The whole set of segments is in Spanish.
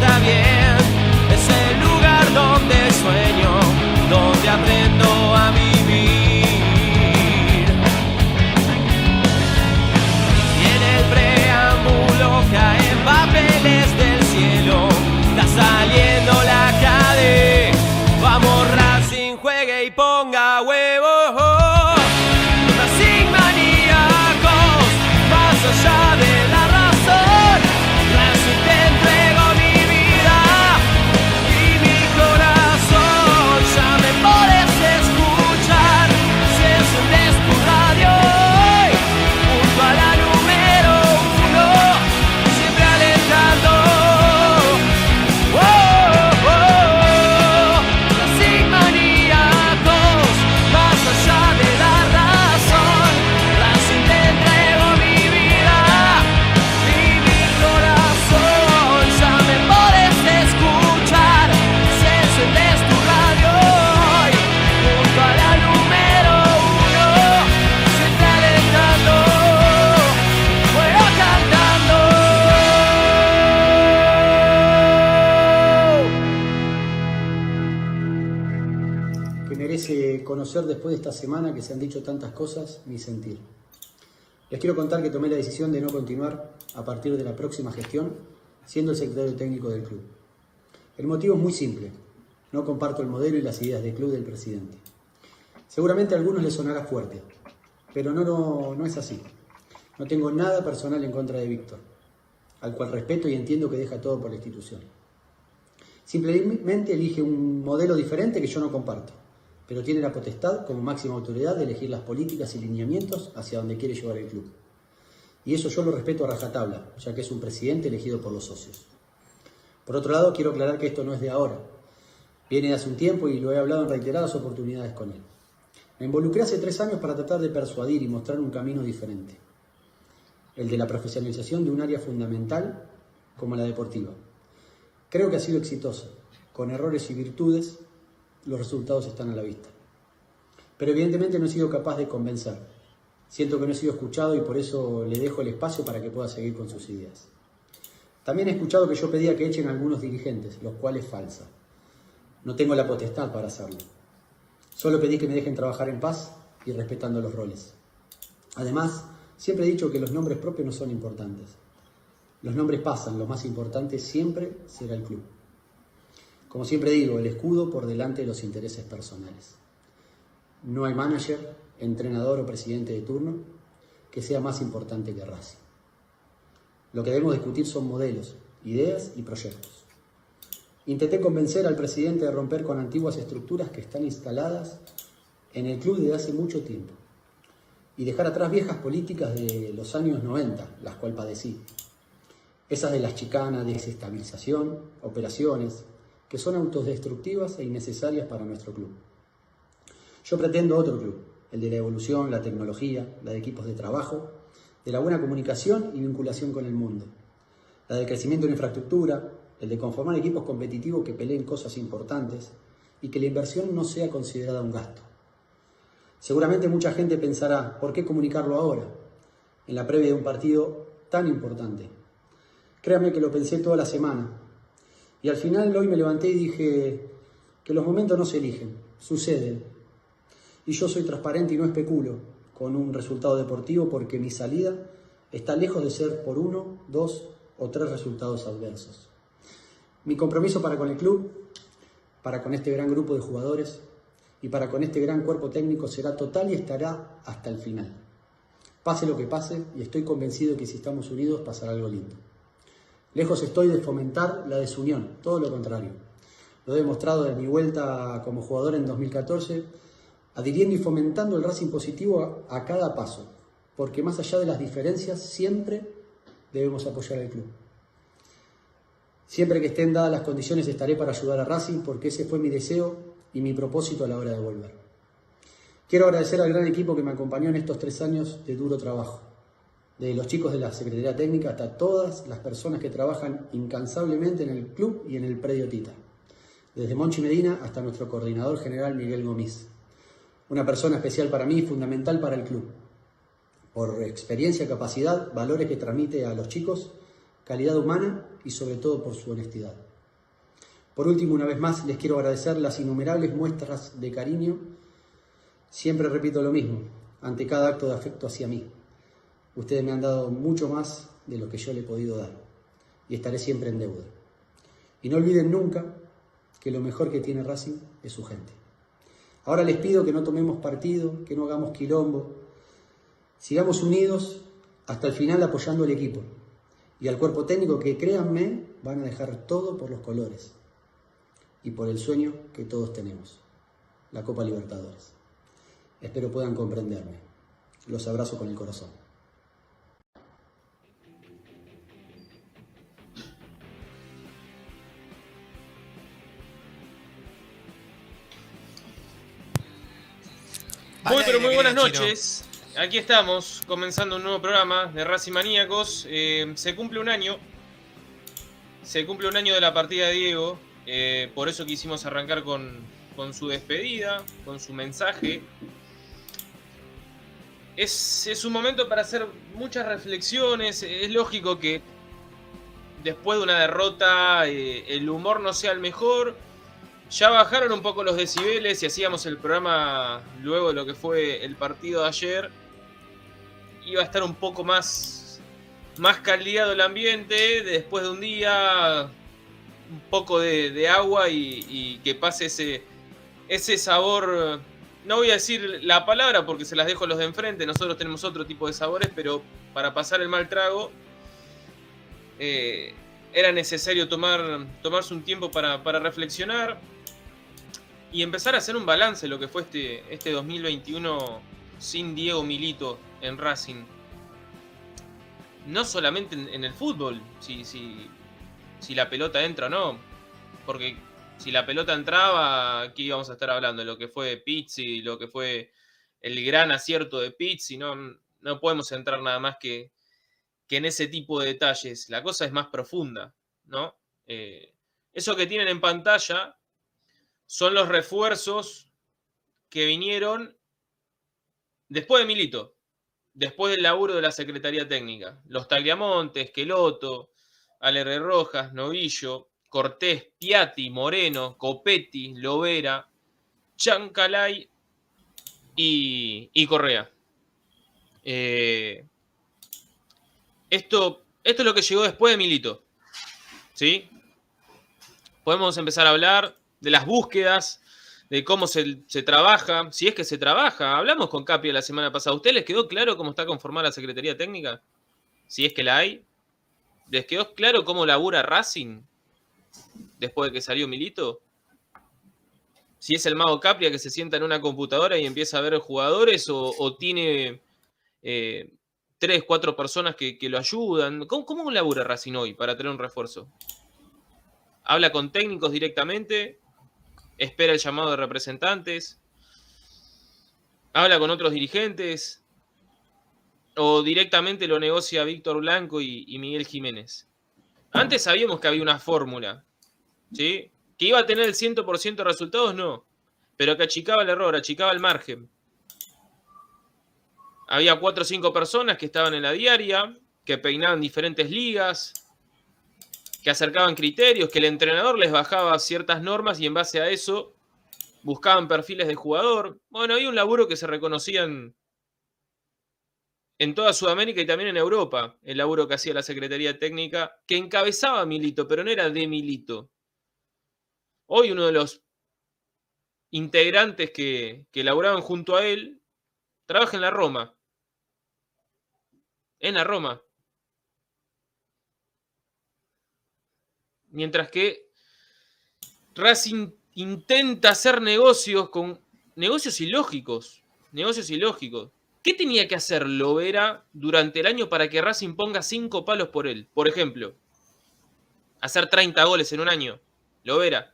está bien, de esta semana que se han dicho tantas cosas, mi sentir. Les quiero contar que tomé la decisión de no continuar a partir de la próxima gestión siendo el secretario técnico del club. El motivo es muy simple. No comparto el modelo y las ideas del club del presidente. Seguramente a algunos les sonará fuerte, pero no, no, no es así. No tengo nada personal en contra de Víctor, al cual respeto y entiendo que deja todo por la institución. Simplemente elige un modelo diferente que yo no comparto, pero tiene la potestad como máxima autoridad de elegir las políticas y lineamientos hacia donde quiere llevar el club. Y eso yo lo respeto a rajatabla, ya que es un presidente elegido por los socios. Por otro lado, quiero aclarar que esto no es de ahora. Viene de hace un tiempo y lo he hablado en reiteradas oportunidades con él. Me involucré hace tres años para tratar de persuadir y mostrar un camino diferente. El de la profesionalización de un área fundamental como la deportiva. Creo que ha sido exitoso. Con errores y virtudes, los resultados están a la vista. Pero evidentemente no he sido capaz de convencer. Siento que no he sido escuchado y por eso le dejo el espacio para que pueda seguir con sus ideas. También he escuchado que yo pedía que echen a algunos dirigentes, lo cual es falsa. No tengo la potestad para hacerlo. Solo pedí que me dejen trabajar en paz y respetando los roles. Además, siempre he dicho que los nombres propios no son importantes. Los nombres pasan, lo más importante siempre será el club. Como siempre digo, el escudo por delante de los intereses personales. No hay manager, entrenador o presidente de turno que sea más importante que Racing. Lo que debemos discutir son modelos, ideas y proyectos. Intenté convencer al presidente de romper con antiguas estructuras que están instaladas en el club desde hace mucho tiempo y dejar atrás viejas políticas de los años 90, las cuales padecí. Esas de las chicanas, desestabilización, operaciones, que son autodestructivas e innecesarias para nuestro club. Yo pretendo otro club, el de la evolución, la tecnología, la de equipos de trabajo, de la buena comunicación y vinculación con el mundo, la del crecimiento en infraestructura, el de conformar equipos competitivos que peleen cosas importantes y que la inversión no sea considerada un gasto. Seguramente mucha gente pensará, ¿por qué comunicarlo ahora, en la previa de un partido tan importante? Créame que lo pensé toda la semana y al final hoy me levanté y dije que los momentos no se eligen, suceden. Y yo soy transparente y no especulo con un resultado deportivo porque mi salida está lejos de ser por uno, dos o tres resultados adversos. Mi compromiso para con el club, para con este gran grupo de jugadores y para con este gran cuerpo técnico será total y estará hasta el final. Pase lo que pase y estoy convencido que si estamos unidos pasará algo lindo. Lejos estoy de fomentar la desunión, todo lo contrario. Lo he demostrado de mi vuelta como jugador en 2014, adhiriendo y fomentando el Racing positivo a, a cada paso, porque más allá de las diferencias siempre debemos apoyar al club. Siempre que estén dadas las condiciones estaré para ayudar a Racing porque ese fue mi deseo y mi propósito a la hora de volver. Quiero agradecer al gran equipo que me acompañó en estos tres años de duro trabajo. De los chicos de la Secretaría Técnica hasta todas las personas que trabajan incansablemente en el club y en el predio Tita. Desde Monchi Medina hasta nuestro coordinador general Miguel Gómez. Una persona especial para mí y fundamental para el club. Por experiencia, capacidad, valores que transmite a los chicos, calidad humana y sobre todo por su honestidad. Por último, una vez más, les quiero agradecer las innumerables muestras de cariño. Siempre repito lo mismo, ante cada acto de afecto hacia mí. Ustedes me han dado mucho más de lo que yo le he podido dar y estaré siempre en deuda. Y no olviden nunca que lo mejor que tiene Racing es su gente. Ahora les pido que no tomemos partido, que no hagamos quilombo, sigamos unidos hasta el final apoyando al equipo y al cuerpo técnico que créanme van a dejar todo por los colores y por el sueño que todos tenemos, la Copa Libertadores. Espero puedan comprenderme. Los abrazo con el corazón. Muy pero muy buenas noches. Aquí estamos, comenzando un nuevo programa de Racing Maníacos. Eh, se cumple un año. Se cumple un año de la partida de Diego. Eh, por eso quisimos arrancar con, con, su despedida, con su mensaje. Es, es un momento para hacer muchas reflexiones. Es lógico que después de una derrota eh, el humor no sea el mejor ya bajaron un poco los decibeles y hacíamos el programa luego de lo que fue el partido de ayer. Iba a estar un poco más, más caldeado el ambiente después de un día, un poco de, agua y, que pase ese, ese sabor. No voy a decir la palabra porque se las dejo a los de enfrente, nosotros tenemos otro tipo de sabores, pero para pasar el mal trago eh, era necesario tomar, tomarse un tiempo para, para reflexionar y empezar a hacer un balance de lo que fue este, este 2021 sin Diego Milito en Racing. No solamente en, el fútbol, si, si, si, la pelota entra o no. Porque si la pelota entraba, aquí íbamos a estar hablando de lo que fue Pizzi, lo que fue el gran acierto de Pizzi. No, no podemos entrar nada más que, que en ese tipo de detalles. La cosa es más profunda, ¿no? Eh, eso que tienen en pantalla son los refuerzos que vinieron después de Milito, después del laburo de la Secretaría Técnica. Los Tagliamontes, Queloto, Alerre Rojas, Novillo, Cortés, Piatti, Moreno, Copetti, Lovera, Chancalay y, Correa. Eh, esto, esto es lo que llegó después de Milito. ¿Sí? Podemos empezar a hablar de las búsquedas, de cómo se, trabaja, si es que se trabaja. Hablamos con Capia la semana pasada. ¿A ustedes les quedó claro cómo está conformada la Secretaría Técnica? Si es que la hay. ¿Les quedó claro cómo labura Racing después de que salió Milito? Si es el mago Capria que se sienta en una computadora y empieza a ver jugadores o, tiene eh, tres, cuatro personas que, lo ayudan. ¿Cómo, ¿Cómo labura Racing hoy para tener un refuerzo? ¿Habla con técnicos directamente? Espera el llamado de representantes, habla con otros dirigentes o directamente lo negocia Víctor Blanco y, Miguel Jiménez. Antes sabíamos que había una fórmula, ¿sí? Que iba a tener el 100% de resultados, no, pero que achicaba el error, achicaba el margen. Había cuatro o cinco personas que estaban en la diaria, que peinaban diferentes ligas, que acercaban criterios, que el entrenador les bajaba ciertas normas y en base a eso buscaban perfiles de jugador. Bueno, hay un laburo que se reconocían en toda Sudamérica y también en Europa, el laburo que hacía la Secretaría Técnica, que encabezaba Milito, pero no era de Milito. Hoy uno de los integrantes que, que laboraban junto a él trabaja en la Roma. En la Roma. Mientras que Racing intenta hacer negocios con negocios ilógicos. Negocios ilógicos. ¿Qué tenía que hacer Lovera durante el año para que Racing ponga cinco palos por él? Por ejemplo, hacer 30 goles en un año. Lovera.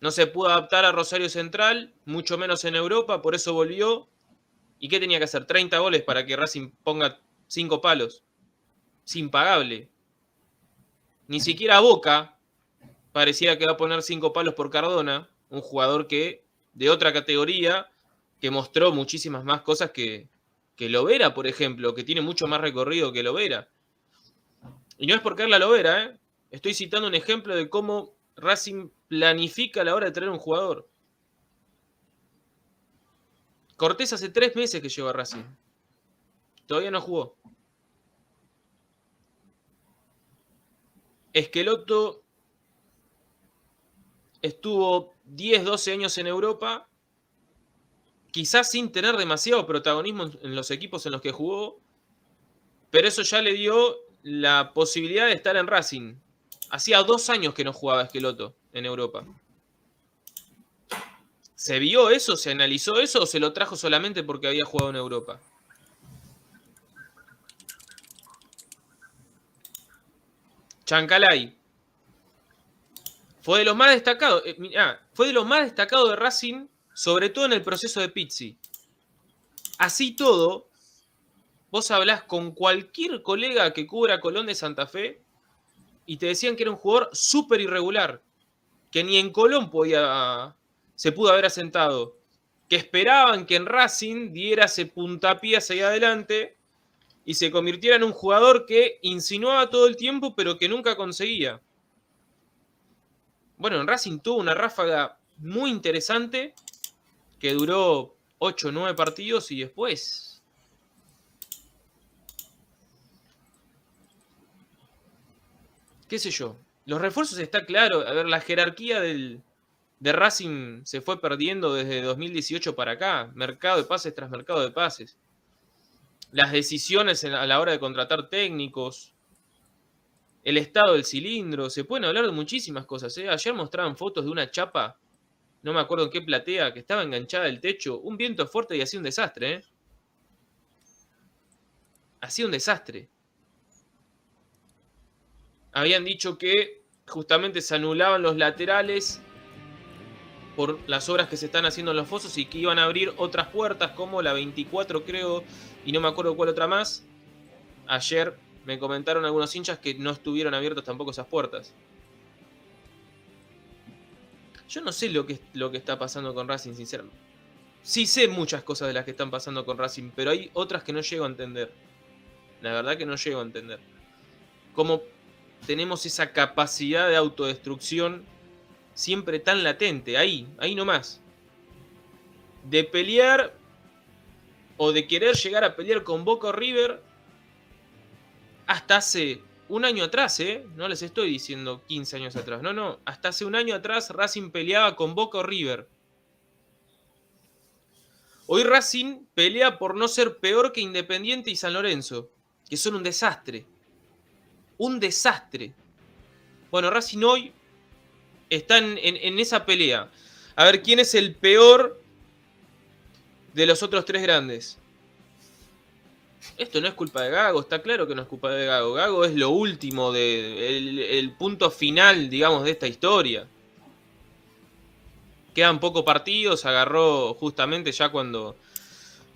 No se pudo adaptar a Rosario Central, mucho menos en Europa, por eso volvió. ¿Y qué tenía que hacer? 30 goles para que Racing ponga 5 palos. Es impagable. Ni siquiera Boca parecía que va a poner 5 palos por Cardona, un jugador que de otra categoría, que mostró muchísimas más cosas que, que Lovera, por ejemplo, que tiene mucho más recorrido que Lovera. Y no es porque la Lovera, ¿eh? estoy citando un ejemplo de cómo Racing planifica a la hora de traer un jugador. Cortés hace tres meses que llegó a Racing. Todavía no jugó. Esqueloto estuvo 10, 12 años en Europa, quizás sin tener demasiado protagonismo en los equipos en los que jugó, pero eso ya le dio la posibilidad de estar en Racing. Hacía dos años que no jugaba Esqueloto en Europa. ¿Se vio eso? ¿Se analizó eso o se lo trajo solamente porque había jugado en Europa? Chancalay. Fue de los más destacados. Eh, fue de los más destacados de Racing, sobre todo en el proceso de Pizzi. Así todo, vos hablás con cualquier colega que cubra Colón de Santa Fe y te decían que era un jugador súper irregular, que ni en Colón podía se pudo haber asentado, que esperaban que en Racing diera ese puntapié hacia adelante y se convirtiera en un jugador que insinuaba todo el tiempo, pero que nunca conseguía. Bueno, en Racing tuvo una ráfaga muy interesante que duró 8 o 9 partidos y después. ¿Qué sé yo? Los refuerzos está claro. A ver, la jerarquía del, de Racing se fue perdiendo desde 2018 para acá, mercado de pases tras mercado de pases. Las decisiones a la hora de contratar técnicos, el estado del cilindro, se pueden hablar de muchísimas cosas. ¿eh? Ayer mostraban fotos de una chapa, no me acuerdo en qué platea, que estaba enganchada al techo, un viento fuerte y hacía un desastre. ¿eh? Hacía un desastre. Habían dicho que justamente se anulaban los laterales por las obras que se están haciendo en los fosos y que iban a abrir otras puertas como la 24 creo y no me acuerdo cuál otra más. Ayer me comentaron algunos hinchas que no estuvieron abiertas tampoco esas puertas. Yo no sé lo que, lo que está pasando con Racing, sinceramente. Sí sé muchas cosas de las que están pasando con Racing, pero hay otras que no llego a entender. La verdad que no llego a entender. Cómo tenemos esa capacidad de autodestrucción siempre tan latente, ahí, ahí nomás. De pelear o de querer llegar a pelear con Boca River hasta hace un año atrás, ¿eh? No les estoy diciendo 15 años atrás, no, no, hasta hace un año atrás Racing peleaba con Boca River. Hoy Racing pelea por no ser peor que Independiente y San Lorenzo, que son un desastre. Un desastre. Bueno, Racing hoy están en, esa pelea. A ver quién es el peor de los otros tres grandes. Esto no es culpa de Gago, está claro que no es culpa de Gago. Gago es lo último, de, el, punto final, digamos, de esta historia. Quedan pocos partidos, agarró justamente ya cuando,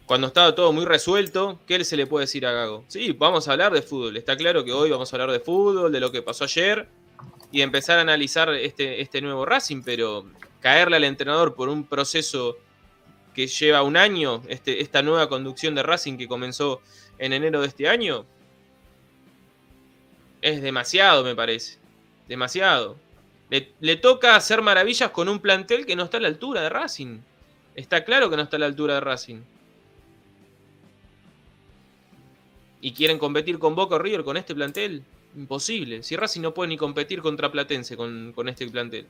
cuando estaba todo muy resuelto. ¿Qué se le puede decir a Gago? Sí, vamos a hablar de fútbol. Está claro que hoy vamos a hablar de fútbol, de lo que pasó ayer y empezar a analizar este, este nuevo Racing, pero caerle al entrenador por un proceso que lleva un año, este, esta nueva conducción de Racing que comenzó en enero de este año, es demasiado, me parece. Demasiado. Le, le, toca hacer maravillas con un plantel que no está a la altura de Racing. Está claro que no está a la altura de Racing. ¿Y quieren competir con Boca o River con este plantel? Imposible. Si Racing no puede ni competir contra Platense con, este plantel.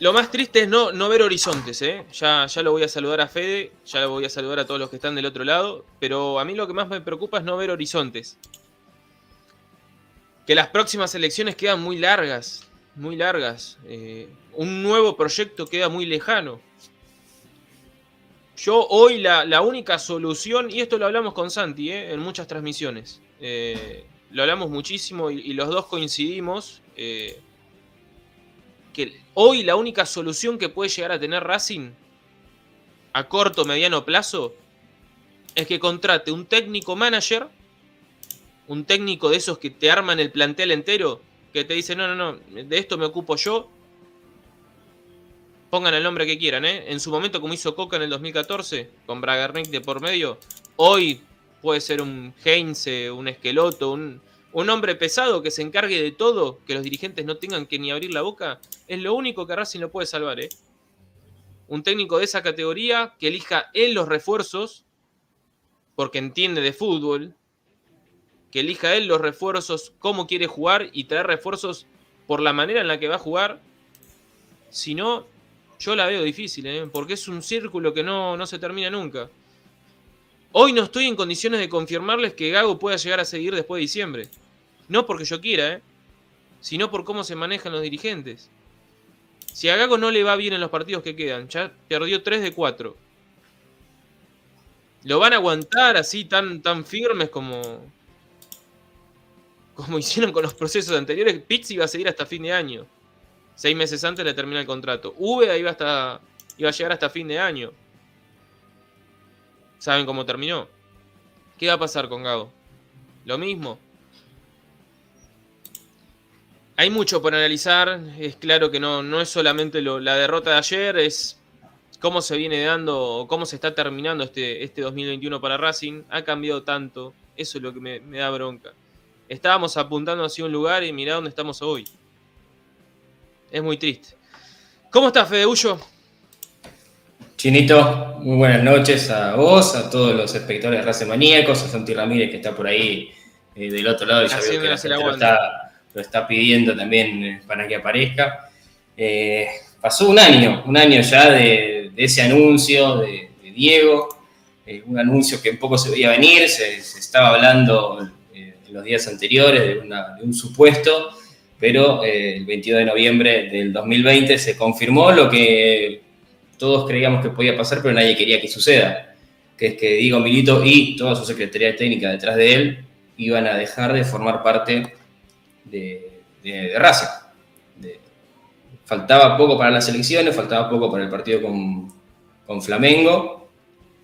Lo más triste es no, no ver horizontes, ¿eh? Ya, ya lo voy a saludar a Fede, ya lo voy a saludar a todos los que están del otro lado, pero a mí lo que más me preocupa es no ver horizontes. Que las próximas elecciones quedan muy largas, muy largas. Eh, un nuevo proyecto queda muy lejano. Yo hoy la, única solución, y esto lo hablamos con Santi eh, en muchas transmisiones, eh, lo hablamos muchísimo y, los dos coincidimos, eh, que hoy la única solución que puede llegar a tener Racing a corto mediano plazo es que contrate un técnico manager, un técnico de esos que te arman el plantel entero, que te dice, no, no, no, de esto me ocupo yo. Pongan el nombre que quieran, ¿eh? En su momento, como hizo Coca en el 2014, con Bragarnik de por medio, hoy puede ser un Heinze, un Esqueloto, un, un hombre pesado que se encargue de todo, que los dirigentes no tengan que ni abrir la boca, es lo único que Racing lo puede salvar, ¿eh? Un técnico de esa categoría que elija él los refuerzos, porque entiende de fútbol, que elija él los refuerzos, cómo quiere jugar y traer refuerzos por la manera en la que va a jugar. Si no, yo la veo difícil, ¿eh? porque es un círculo que no, no se termina nunca. Hoy no estoy en condiciones de confirmarles que Gago pueda llegar a seguir después de diciembre. No porque yo quiera, ¿eh? sino por cómo se manejan los dirigentes. Si a Gago no le va bien en los partidos que quedan, ya perdió 3 de 4. ¿Lo van a aguantar así tan, tan firmes como, como hicieron con los procesos anteriores? Pizzi iba a seguir hasta fin de año. Seis meses antes le termina el contrato. Uve iba, hasta, iba a llegar hasta fin de año. ¿Saben cómo terminó? ¿Qué va a pasar con Gago? Lo mismo. Hay mucho por analizar. Es claro que no, no es solamente la derrota de ayer, es cómo se viene dando, cómo se está terminando este, este 2021 para Racing. Ha cambiado tanto. Eso es lo que me, da bronca. Estábamos apuntando hacia un lugar y mirá dónde estamos hoy. Es muy triste. ¿Cómo estás, Fede? Chinito, muy buenas noches a vos, a todos los espectadores de Race Maníacos, a Santi Ramírez que está por ahí eh, del otro lado y ya veo que lo, está, lo, está, pidiendo también eh, para que aparezca. Eh, pasó un año, un año ya de, ese anuncio de, Diego, un anuncio que un poco se veía venir, se, estaba hablando en los días anteriores de, de un supuesto, pero el 22 de noviembre del 2020 se confirmó lo que todos creíamos que podía pasar, pero nadie quería que suceda, que es que Diego Milito y toda su secretaría técnica detrás de él iban a dejar de formar parte de, de, raza. faltaba poco para las elecciones, faltaba poco para el partido con, Flamengo,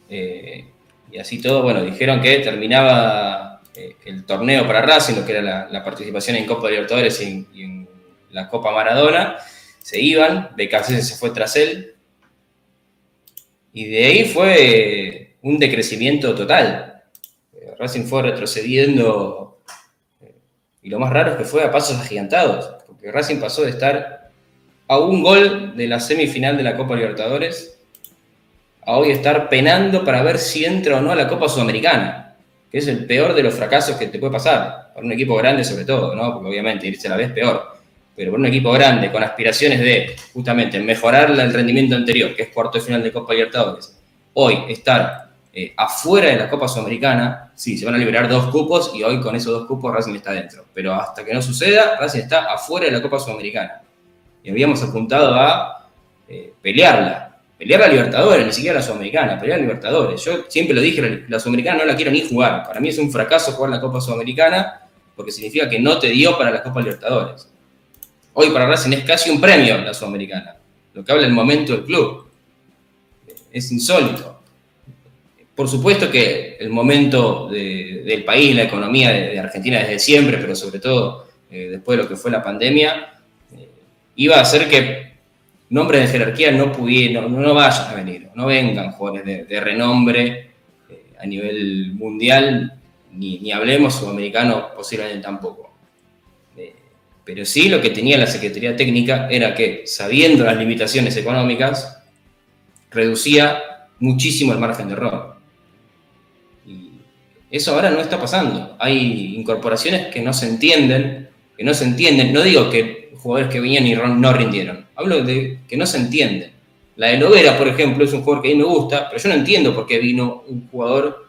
eh, y así todo, bueno, dijeron que terminaba eh, el torneo para Racing, lo que era la, participación en Copa Libertadores y en la Copa Maradona, se iban, BKC se fue tras él, y de ahí fue un decrecimiento total. Racing fue retrocediendo. Y lo más raro es que fue a pasos agigantados. Porque Racing pasó de estar a un gol de la semifinal de la Copa Libertadores a hoy estar penando para ver si entra o no a la Copa Sudamericana. Que es el peor de los fracasos que te puede pasar. Para un equipo grande, sobre todo, ¿no? Porque obviamente irse a la vez peor pero por un equipo grande, con aspiraciones de justamente mejorar el rendimiento anterior, que es cuarto de final de Copa Libertadores, hoy estar eh, afuera de la Copa Sudamericana, sí, se van a liberar dos cupos y hoy con esos dos cupos Racing está dentro. Pero hasta que no suceda, Racing está afuera de la Copa Sudamericana. Y habíamos apuntado a eh, pelearla, pelear la Libertadores, ni siquiera la Sudamericana, pelear la Libertadores. Yo siempre lo dije, la, la Sudamericana no la quiero ni jugar. Para mí es un fracaso jugar la Copa Sudamericana porque significa que no te dio para la Copa Libertadores. Hoy para Racing es casi un premio la Sudamericana, lo que habla el momento del club. Es insólito. Por supuesto que el momento del país, la economía de, Argentina desde siempre, pero sobre todo eh, después de lo que fue la pandemia, eh, iba a hacer que nombres de jerarquía no pudieran, no, vayan a venir, no vengan jugadores de, renombre eh, a nivel mundial, ni, ni hablemos sudamericano posiblemente tampoco. Pero sí lo que tenía la Secretaría Técnica era que, sabiendo las limitaciones económicas, reducía muchísimo el margen de error. Y eso ahora no está pasando. Hay incorporaciones que no se entienden, que no se entienden. No digo que jugadores que venían y no rindieron. Hablo de que no se entienden. La de Lovera, por ejemplo, es un jugador que a mí me gusta, pero yo no entiendo por qué vino un jugador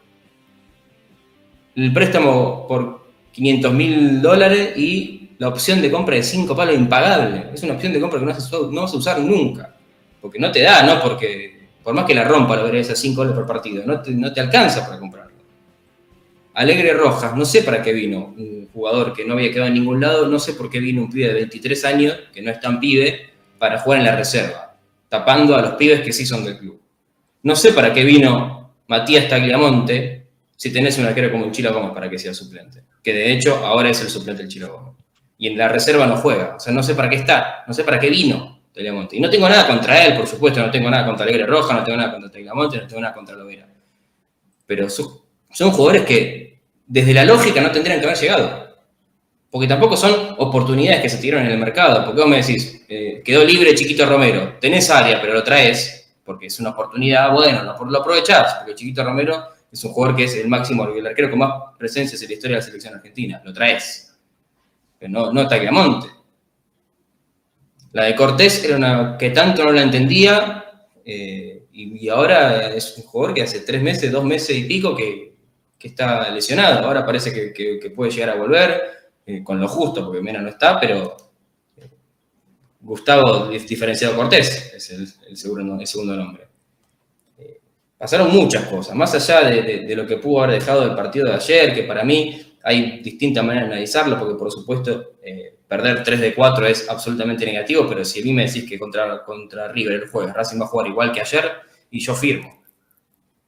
el préstamo por 500 mil dólares y la opción de compra de 5 palos impagable. Es una opción de compra que no vas, a, usar nunca. Porque no te da, ¿no? Porque por más que la rompa, lo verás a 5 dólares por partido, no te, no te alcanza para comprarlo. Alegre Rojas, no sé para qué vino un jugador que no había quedado en ningún lado, no sé por qué vino un pibe de 23 años, que no es tan pibe, para jugar en la reserva, tapando a los pibes que sí son del club. No sé para qué vino Matías Tagliamonte si tenés un arquero como un Chilo para que sea suplente, que de hecho ahora es el suplente del Chilo. Y en la reserva no juega, o sea, no sé para qué está, no sé para qué vino Tagliamonte. Y no tengo nada contra él, por supuesto, no tengo nada contra Alegre Roja, no tengo nada contra Tagliamonte, no tengo nada contra Lovera. Pero son, son jugadores que desde la lógica no tendrían que haber llegado. Porque tampoco son oportunidades que se tiraron en el mercado. Porque vos me decís, eh, quedó libre Chiquito Romero, tenés área, pero lo traes, porque es una oportunidad, bueno, lo, lo aprovechás, porque Chiquito Romero es un jugador que es el máximo, el arquero con más presencias en la historia de la selección argentina, lo traes. No, no Tagliamonte. La de Cortés era una que tanto no la entendía, eh, y, ahora es un jugador que hace tres meses, dos meses y pico que, está lesionado. Ahora parece que puede llegar a volver eh, con lo justo, porque Mena no está, pero eh, Gustavo diferenciado Cortés es el, segundo, segundo nombre. Pasaron muchas cosas, más allá de, lo que pudo haber dejado el partido de ayer, que para mí hay distintas maneras de analizarlo, porque por supuesto perder 3 de 4 es absolutamente negativo, pero si a mí me decís que contra, contra River el jueves Racing va a jugar igual que ayer, y yo firmo.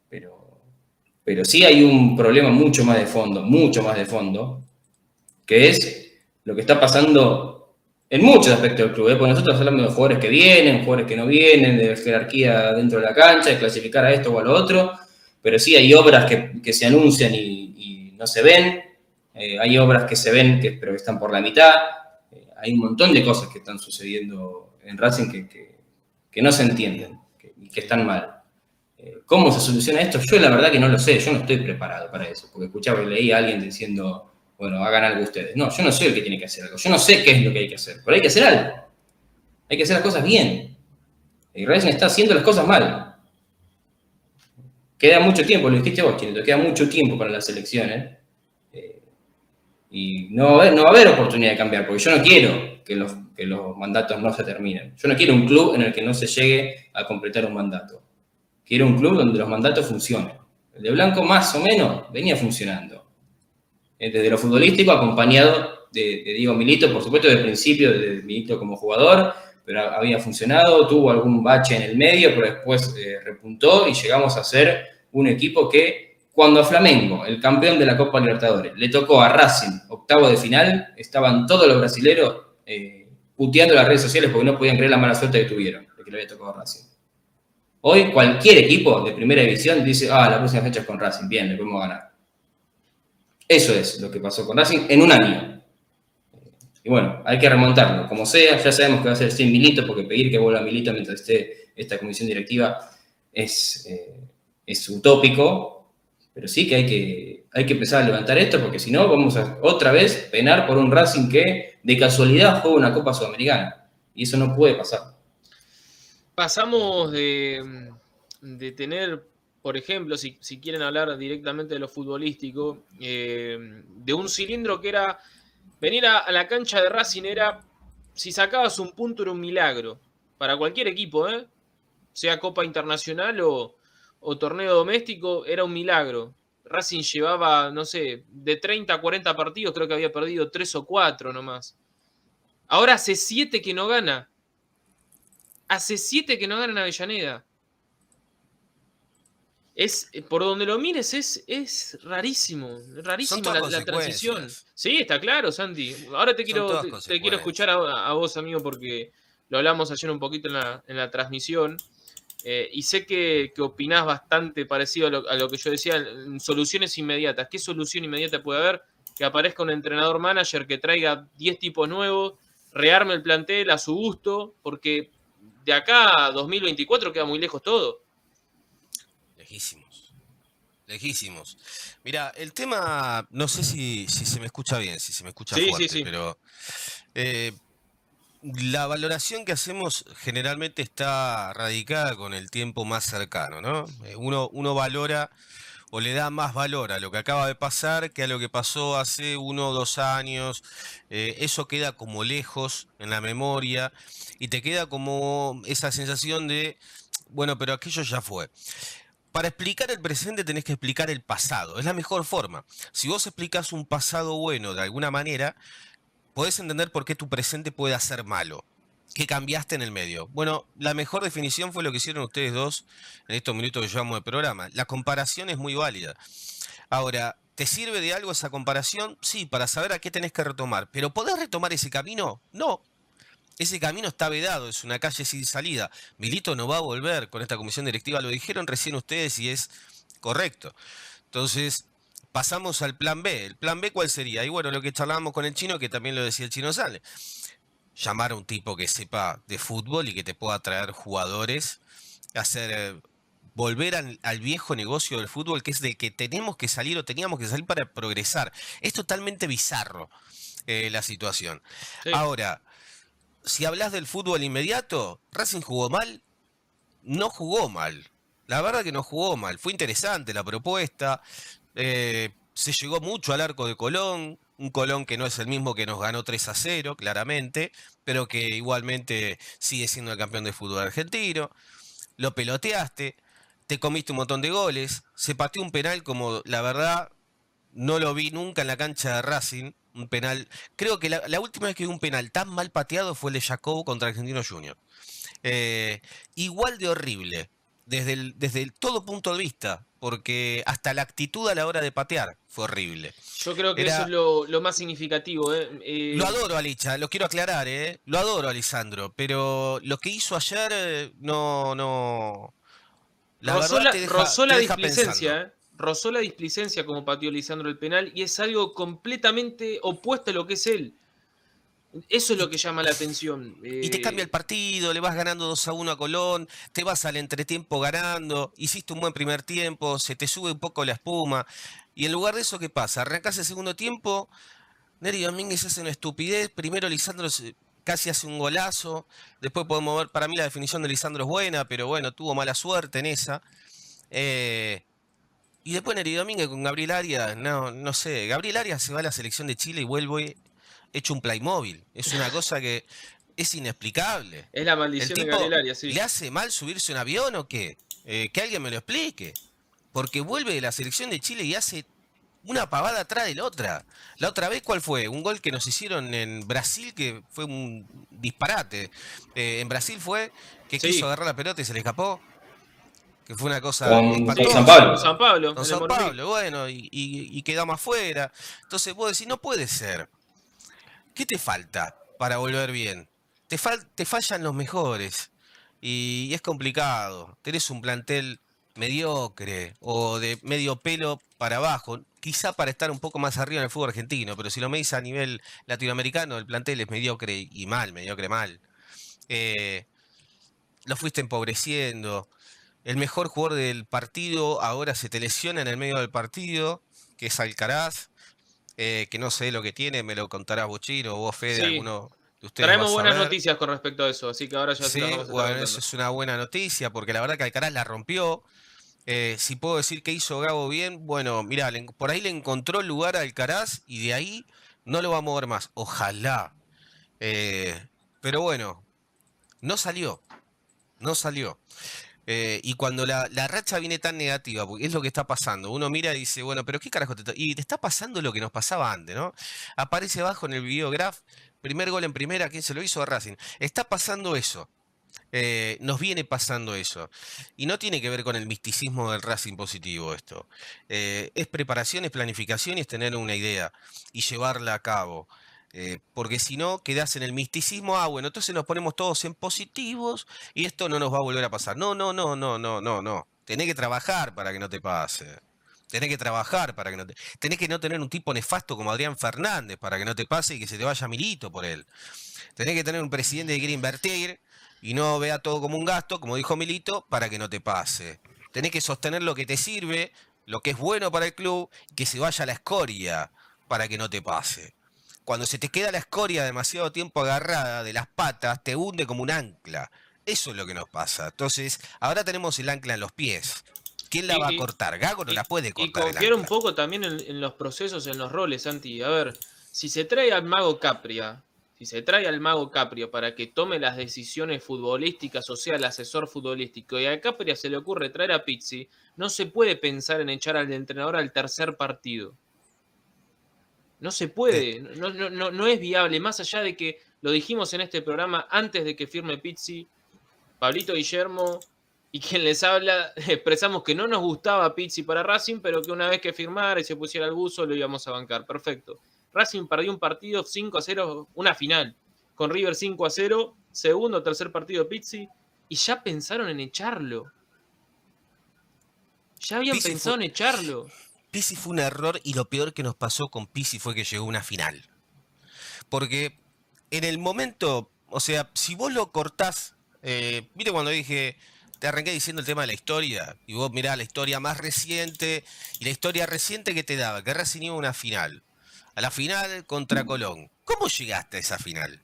Pero, pero sí hay un problema mucho más de fondo, mucho más de fondo, que es lo que está pasando en muchos aspectos del club. ¿eh? Porque nosotros hablamos de jugadores que vienen, jugadores que no vienen, de jerarquía dentro de la cancha, de clasificar a esto o a lo otro, pero sí hay obras que, se anuncian y, no se ven, eh, hay obras que se ven que, pero que están por la mitad, eh, hay un montón de cosas que están sucediendo en Racing que, que no se entienden y que, están mal. ¿Cómo se soluciona esto? Yo la verdad que no lo sé, yo no estoy preparado para eso, porque escuchaba y leí a alguien diciendo bueno, hagan algo ustedes. No, yo no soy el que tiene que hacer algo. Yo no sé qué es lo que hay que hacer, pero hay que hacer algo. Hay que hacer las cosas bien. Y Racing está haciendo las cosas mal. Queda mucho tiempo, lo dijiste vos, Chinito, queda mucho tiempo para las elecciones. Y no va, a haber, oportunidad de cambiar, porque yo no quiero que los, que los mandatos no se terminen. Yo no quiero un club en el que no se llegue a completar un mandato. Quiero un club donde los mandatos funcionen. El de Blanco más o menos venía funcionando eh, desde lo futbolístico, acompañado de, Diego Milito, por supuesto, desde el principio, de Milito como jugador, pero había funcionado, tuvo algún bache en el medio, pero después eh, repuntó y llegamos a ser un equipo que cuando a Flamengo, el campeón de la Copa Libertadores, le tocó a Racing, octavo de final, estaban todos los brasileros eh, puteando las redes sociales porque no podían creer la mala suerte que tuvieron, de que le había tocado a Racing. Hoy cualquier equipo de primera división dice, ah, la próxima fecha es con Racing, bien, le podemos ganar. Eso es lo que pasó con Racing en un año. Y bueno, hay que remontarlo, como sea, ya sabemos que va a ser sin Milito, porque pedir que vuelva Milito mientras esté esta comisión directiva es, eh, es utópico, pero sí que hay, que hay que empezar a levantar esto, porque si no, vamos a otra vez penar por un Racing que de casualidad juega una Copa Sudamericana. Y eso no puede pasar. Pasamos de, de tener por ejemplo, si, quieren hablar directamente de lo futbolístico, eh, de un cilindro que era venir a, la cancha de Racing era, si sacabas un punto era un milagro, para cualquier equipo, ¿eh? sea Copa Internacional o, torneo doméstico, era un milagro. Racing llevaba, no sé, de 30 a 40 partidos, creo que había perdido 3 o 4 nomás. Ahora hace 7 que no gana. Hace 7 que no gana en Avellaneda es eh, por donde lo mires es, es rarísimo, rarísima la, transición. Sí, está claro, Santi. Ahora te quiero, te, quiero escuchar a, vos, amigo, porque lo hablamos ayer un poquito en la, transmisión. Eh, y sé que, que, opinás bastante parecido a lo, que yo decía, soluciones inmediatas. ¿Qué solución inmediata puede haber? Que aparezca un entrenador manager que traiga 10 tipos nuevos, rearme el plantel a su gusto, porque de acá a 2024 queda muy lejos todo. Lejísimos. Lejísimos. Mira, el tema, no sé si, se me escucha bien, si se me escucha fuerte, pero eh, la valoración que hacemos generalmente está radicada con el tiempo más cercano, ¿no? Eh, uno, uno valora o le da más valor a lo que acaba de pasar que a lo que pasó hace uno o dos años. Eh, eso queda como lejos en la memoria y te queda como esa sensación de, bueno, pero aquello ya fue para explicar el presente tenés que explicar el pasado. Es la mejor forma. Si vos explicas un pasado bueno de alguna manera, podés entender por qué tu presente puede ser malo. que cambiaste en el medio. Bueno, la mejor definición fue lo que hicieron ustedes dos en estos minutos que llevamos de programa. La comparación es muy válida. Ahora, ¿te sirve de algo esa comparación? Sí, para saber a qué tenés que retomar. ¿Pero podés retomar ese camino? No. Ese camino está vedado, es una calle sin salida. Milito no va a volver con esta comisión directiva, lo dijeron recién ustedes y es correcto. Entonces, pasamos al plan B. ¿El plan B cuál sería? Y bueno, lo que charlábamos con el chino, que también lo decía el chino Sale llamar a un tipo que sepa de fútbol y que te pueda traer jugadores, hacer eh, volver al, viejo negocio del fútbol, que es del que tenemos que salir o teníamos que salir para progresar. Es totalmente bizarro eh, la situación. Ahora, si hablas del fútbol inmediato, Racing jugó mal, no jugó mal. La verdad que no jugó mal. Fue interesante la propuesta. Eh, se llegó mucho al arco de Colón, un Colón que no es el mismo que nos ganó 3 a 0, claramente, pero que igualmente sigue siendo el campeón de fútbol argentino. Lo peloteaste, te comiste un montón de goles, se pateó un penal como la verdad no lo vi nunca en la cancha de Racing, un penal, creo que la, última vez que vi un penal tan mal pateado fue el de Jacobo contra Argentino Junior. Eh, igual de horrible, desde, desde todo punto de vista, porque hasta la actitud a la hora de patear fue horrible. Yo creo que eso es lo, más significativo. ¿eh? Eh, lo adoro a Licha, lo quiero aclarar, ¿eh? lo adoro a Lisandro, pero lo que hizo ayer eh, no... no... La rozó la, rozó la displicencia, rozó la displicencia como pateó Lisandro el penal y es algo completamente opuesto a lo que es él. Eso es lo que llama la atención. Y te eh, cambia el partido, le vas ganando 2 a 1 a Colón, te vas al entretiempo ganando, hiciste un buen primer tiempo, se te sube un poco la espuma. Y en lugar de eso, ¿qué pasa? Arrancás el segundo tiempo, Neri Domínguez hace una estupidez, primero Lisandro casi hace un golazo, después podemos ver, para mí la definición de Lisandro es buena, pero bueno, tuvo mala suerte en esa. Eh, y después Neri Domínguez con Gabriel Arias, no, no sé, Gabriel Arias se va a la selección de Chile y vuelve hecho un Playmobil. Es una cosa que es inexplicable. Es la maldición de Gabriel sí. ¿Le hace mal subirse un avión o qué? Eh, que alguien me lo explique. Porque vuelve de la selección de Chile y hace una pavada atrás de la otra. La otra vez, ¿cuál fue? Un gol que nos hicieron en Brasil que fue un disparate. Eh, en Brasil fue que quiso agarrar la pelota y se le escapó. Que fue una cosa. Con, San Pablo. San Pablo. Con San Pablo, bueno, y, y, quedamos afuera. Entonces vos decís, no puede ser. ¿Qué te falta para volver bien? Te, fallan los mejores y, es complicado. Tenés un plantel mediocre o de medio pelo para abajo, quizá para estar un poco más arriba en el fútbol argentino, pero si lo medís a nivel latinoamericano, el plantel es mediocre y mal, mediocre mal. Eh, lo fuiste empobreciendo. El mejor jugador del partido ahora se te lesiona en el medio del partido, que es Alcaraz. Eh, que no sé lo que tiene, me lo contará Bochino o vos, Fede, alguno de ustedes. Traemos buenas noticias con respecto a eso, así que ahora ya sí, bueno, eso es una buena noticia, porque la verdad que Alcaraz la rompió. Eh, si puedo decir que hizo Gabo bien, bueno, mira, por ahí le encontró lugar a Alcaraz y de ahí no lo va a mover más. Ojalá. Eh, pero bueno, no salió. No salió. Eh, y cuando la, racha viene tan negativa, porque es lo que está pasando, uno mira y dice, bueno, pero ¿qué carajo te Y te está pasando lo que nos pasaba antes, ¿no? Aparece abajo en el videograph, primer gol en primera, ¿quién se lo hizo? A Racing. Está pasando eso. Eh, nos viene pasando eso. Y no tiene que ver con el misticismo del Racing positivo esto. Eh, es preparación, es planificación y es tener una idea y llevarla a cabo. Eh, porque si no, quedas en el misticismo, ah, bueno, entonces nos ponemos todos en positivos y esto no nos va a volver a pasar. No, no, no, no, no, no, no. Tenés que trabajar para que no te pase. Tenés que trabajar para que no te... Tenés que no tener un tipo nefasto como Adrián Fernández para que no te pase y que se te vaya Milito por él. Tenés que tener un presidente que quiere invertir y no vea todo como un gasto, como dijo Milito, para que no te pase. Tenés que sostener lo que te sirve, lo que es bueno para el club, que se vaya a la escoria para que no te pase cuando se te queda la escoria demasiado tiempo agarrada de las patas, te hunde como un ancla. Eso es lo que nos pasa. Entonces, ahora tenemos el ancla en los pies. ¿Quién la va a cortar? Gago no la puede cortar. Y confiar un poco también en, los procesos, en los roles, Santi. A ver, si se trae al mago Capria, si se trae al mago Capria para que tome las decisiones futbolísticas, o sea, el asesor futbolístico, y a Capria se le ocurre traer a Pizzi, no se puede pensar en echar al entrenador al tercer partido. No se puede, no, no, no, es viable, más allá de que lo dijimos en este programa antes de que firme Pizzi, Pablito Guillermo y quien les habla, expresamos que no nos gustaba Pizzi para Racing, pero que una vez que firmara y se pusiera el buzo lo íbamos a bancar. Perfecto. Racing perdió un partido 5 a 0, una final, con River 5 a 0, segundo o tercer partido Pizzi, y ya pensaron en echarlo. Ya habían pensado en echarlo. Pisi fue un error y lo peor que nos pasó con Pisi fue que llegó una final. Porque en el momento, o sea, si vos lo cortás, eh, viste cuando dije, te arranqué diciendo el tema de la historia, y vos mirá la historia más reciente, y la historia reciente que te daba, que Racing iba a una final, a la final contra Colón. ¿Cómo llegaste a esa final?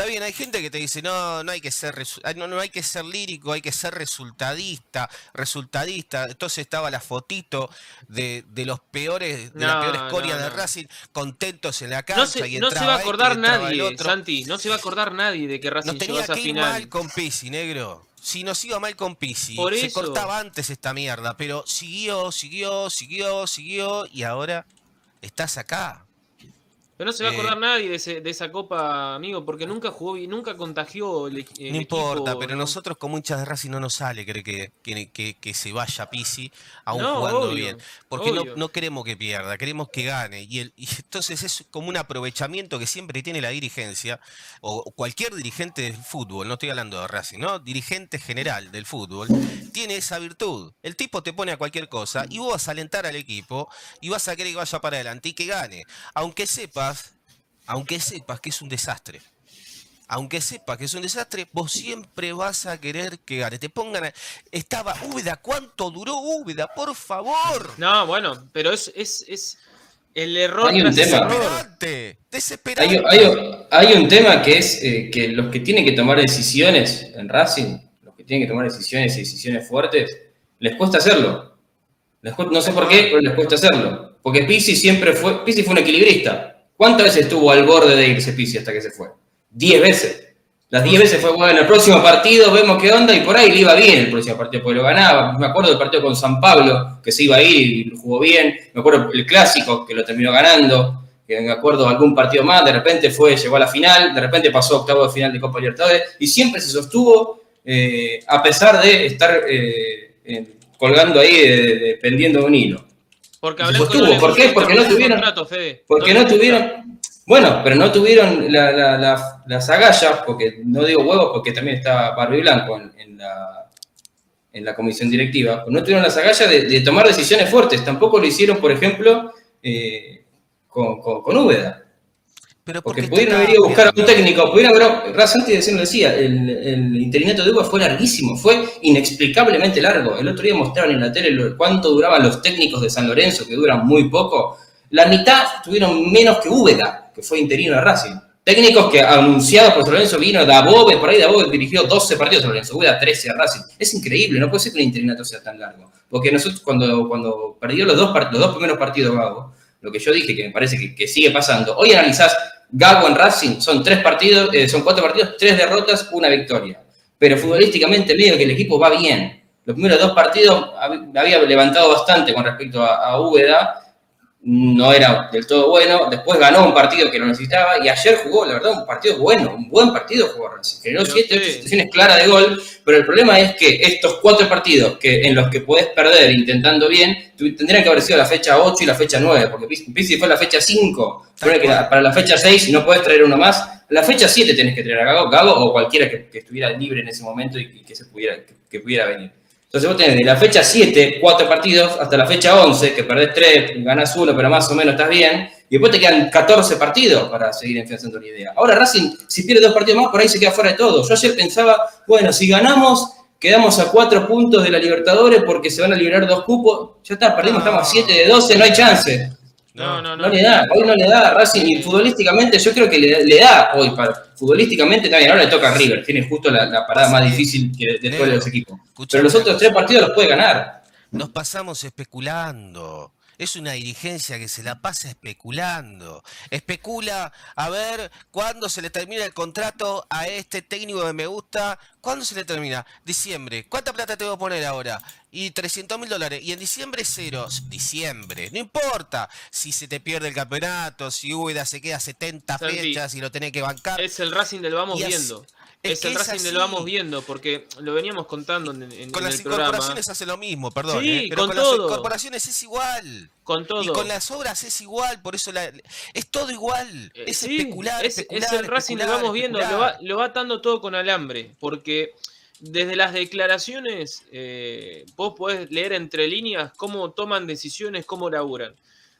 Está bien, hay gente que te dice, no, no hay que ser no, no hay que ser lírico, hay que ser resultadista, resultadista. Entonces estaba la fotito de, los peores, de la peor escoria de Racing, contentos en la cancha. No se, y no se va a acordar nadie, Santi, no se va a acordar nadie de que Racing nos tenía que ir mal con Pisi, negro. Si nos iba mal con Pisi, se cortaba antes esta mierda, pero siguió, siguió, siguió, siguió y ahora estás acá. Pero no se va a acordar eh, nadie de, esa copa, amigo, porque nunca jugó y nunca contagió el, el No importa, pero nosotros como hinchas de Racing no nos sale creo que, que, que, se vaya Pisi aún jugando bien. Porque no, queremos que pierda, queremos que gane. Y, el, y entonces es como un aprovechamiento que siempre tiene la dirigencia, o cualquier dirigente del fútbol, no estoy hablando de Racing, ¿no? Dirigente general del fútbol, tiene esa virtud. El tipo te pone a cualquier cosa y vos vas a alentar al equipo y vas a querer que vaya para adelante y que gane. Aunque aunque sepas que es un desastre, aunque sepas que es un desastre, vos siempre vas a querer que gane. Te pongan. Estaba Úbeda, ¿cuánto duró Úbeda? Por favor. No, bueno, pero es, es, el error. Hay un tema. Desesperante. Hay, un tema que es eh, que los que tienen que tomar decisiones en Racing, los que tienen que tomar decisiones y decisiones fuertes, les cuesta hacerlo. no sé por qué, pero les cuesta hacerlo. Porque Pisi siempre fue. Pisi fue un equilibrista. ¿Cuántas veces estuvo al borde de irse Pizzi hasta que se fue? Diez veces. Las diez veces fue, bueno, el próximo partido vemos qué onda y por ahí le iba bien el próximo partido, porque lo ganaba. Me acuerdo del partido con San Pablo, que se iba a ir y jugó bien. Me acuerdo el clásico, que lo terminó ganando. me acuerdo algún partido más, de repente fue, llegó a la final, de repente pasó octavo de final de Copa Libertadores y siempre se sostuvo eh, a pesar de estar eh, colgando ahí, dependiendo de un hilo. Porque ¿Por qué? Porque no tuvieron. porque no, tuvieron. Bueno, pero no tuvieron la, la, las agallas, porque no digo huevos, porque también está Barbie Blanco en, la, en la comisión directiva. No tuvieron las agallas de, tomar decisiones fuertes. Tampoco lo hicieron, por ejemplo, eh, con, con, con Úbeda. Porque, pudieron haber ido a buscar a un técnico, pudieron haber, Rasanti decía, el, el interinato de Uva fue larguísimo, fue inexplicablemente largo. El otro día mostraron en la tele cuánto duraban los técnicos de San Lorenzo, que duran muy poco. La mitad tuvieron menos que Úbeda, que fue interino de Racing. Técnicos que anunciados por San Lorenzo vino Dabove, por ahí Dabove dirigió 12 partidos a San Lorenzo, Úbeda 13 a Racing. Es increíble, no puede ser que un interinato sea tan largo. Porque nosotros cuando, cuando perdió los dos, los dos primeros partidos Gago, lo que yo dije que me parece que, que sigue pasando, hoy analizás Gago en Racing son tres partidos, eh, son cuatro partidos, tres derrotas, una victoria. Pero futbolísticamente medio que el equipo va bien. Los primeros dos partidos había levantado bastante con respecto a, a no era del todo bueno. Después ganó un partido que lo necesitaba y ayer jugó, la verdad, un partido bueno, un buen partido jugó. Generó siete, ocho situaciones claras de gol, pero el problema es que estos cuatro partidos que, en los que podés perder intentando bien, tendrían que haber sido la fecha 8 y la fecha 9, porque Pizzi fue la fecha 5. para la fecha 6 no podés traer uno más. La fecha 7 tenés que traer a Gago, Gago o cualquiera que, estuviera libre en ese momento y, que, se pudiera, que pudiera venir. Entonces vos tenés de la fecha 7, 4 partidos, hasta la fecha 11, que perdés 3, ganás 1, pero más o menos estás bien, y después te quedan 14 partidos para seguir enfianzando la idea. Ahora Racing, si pierde dos partidos más, por ahí se queda fuera de todo. Yo ayer pensaba, bueno, si ganamos, quedamos a 4 puntos de la Libertadores porque se van a liberar dos cupos, ya está, perdimos, estamos a 7 de 12, no hay chance. No, no, no. No le da, hoy no le da a Racing y futbolísticamente yo creo que le, da hoy para futbolísticamente también. Ahora le toca a River, tiene justo la, parada más difícil de todos los equipos. Pero los otros tres partidos los puede ganar. Nos pasamos especulando. Es una dirigencia que se la pasa especulando. Especula a ver cuándo se le termina el contrato a este técnico que me gusta. ¿Cuándo se le termina? Diciembre. ¿Cuánta plata te voy a poner ahora? Y 300 mil dólares. Y en diciembre cero. Diciembre. No importa si se te pierde el campeonato, si Úbeda se queda 70 fechas y lo tenés que bancar. Es el Racing del vamos viendo. Es, el Racing lo vamos viendo, porque lo veníamos contando en, en Con las incorporaciones hace lo mismo, perdón. Sí, ¿eh? con, con todo. las incorporaciones es igual. Con todo. Y con las obras es igual, por eso la, es todo igual. Eh, es especular, es, es, el Racing lo vamos viendo, lo va, lo va atando todo con alambre, porque desde las declaraciones eh, vos podés leer entre líneas cómo toman decisiones, cómo laburan.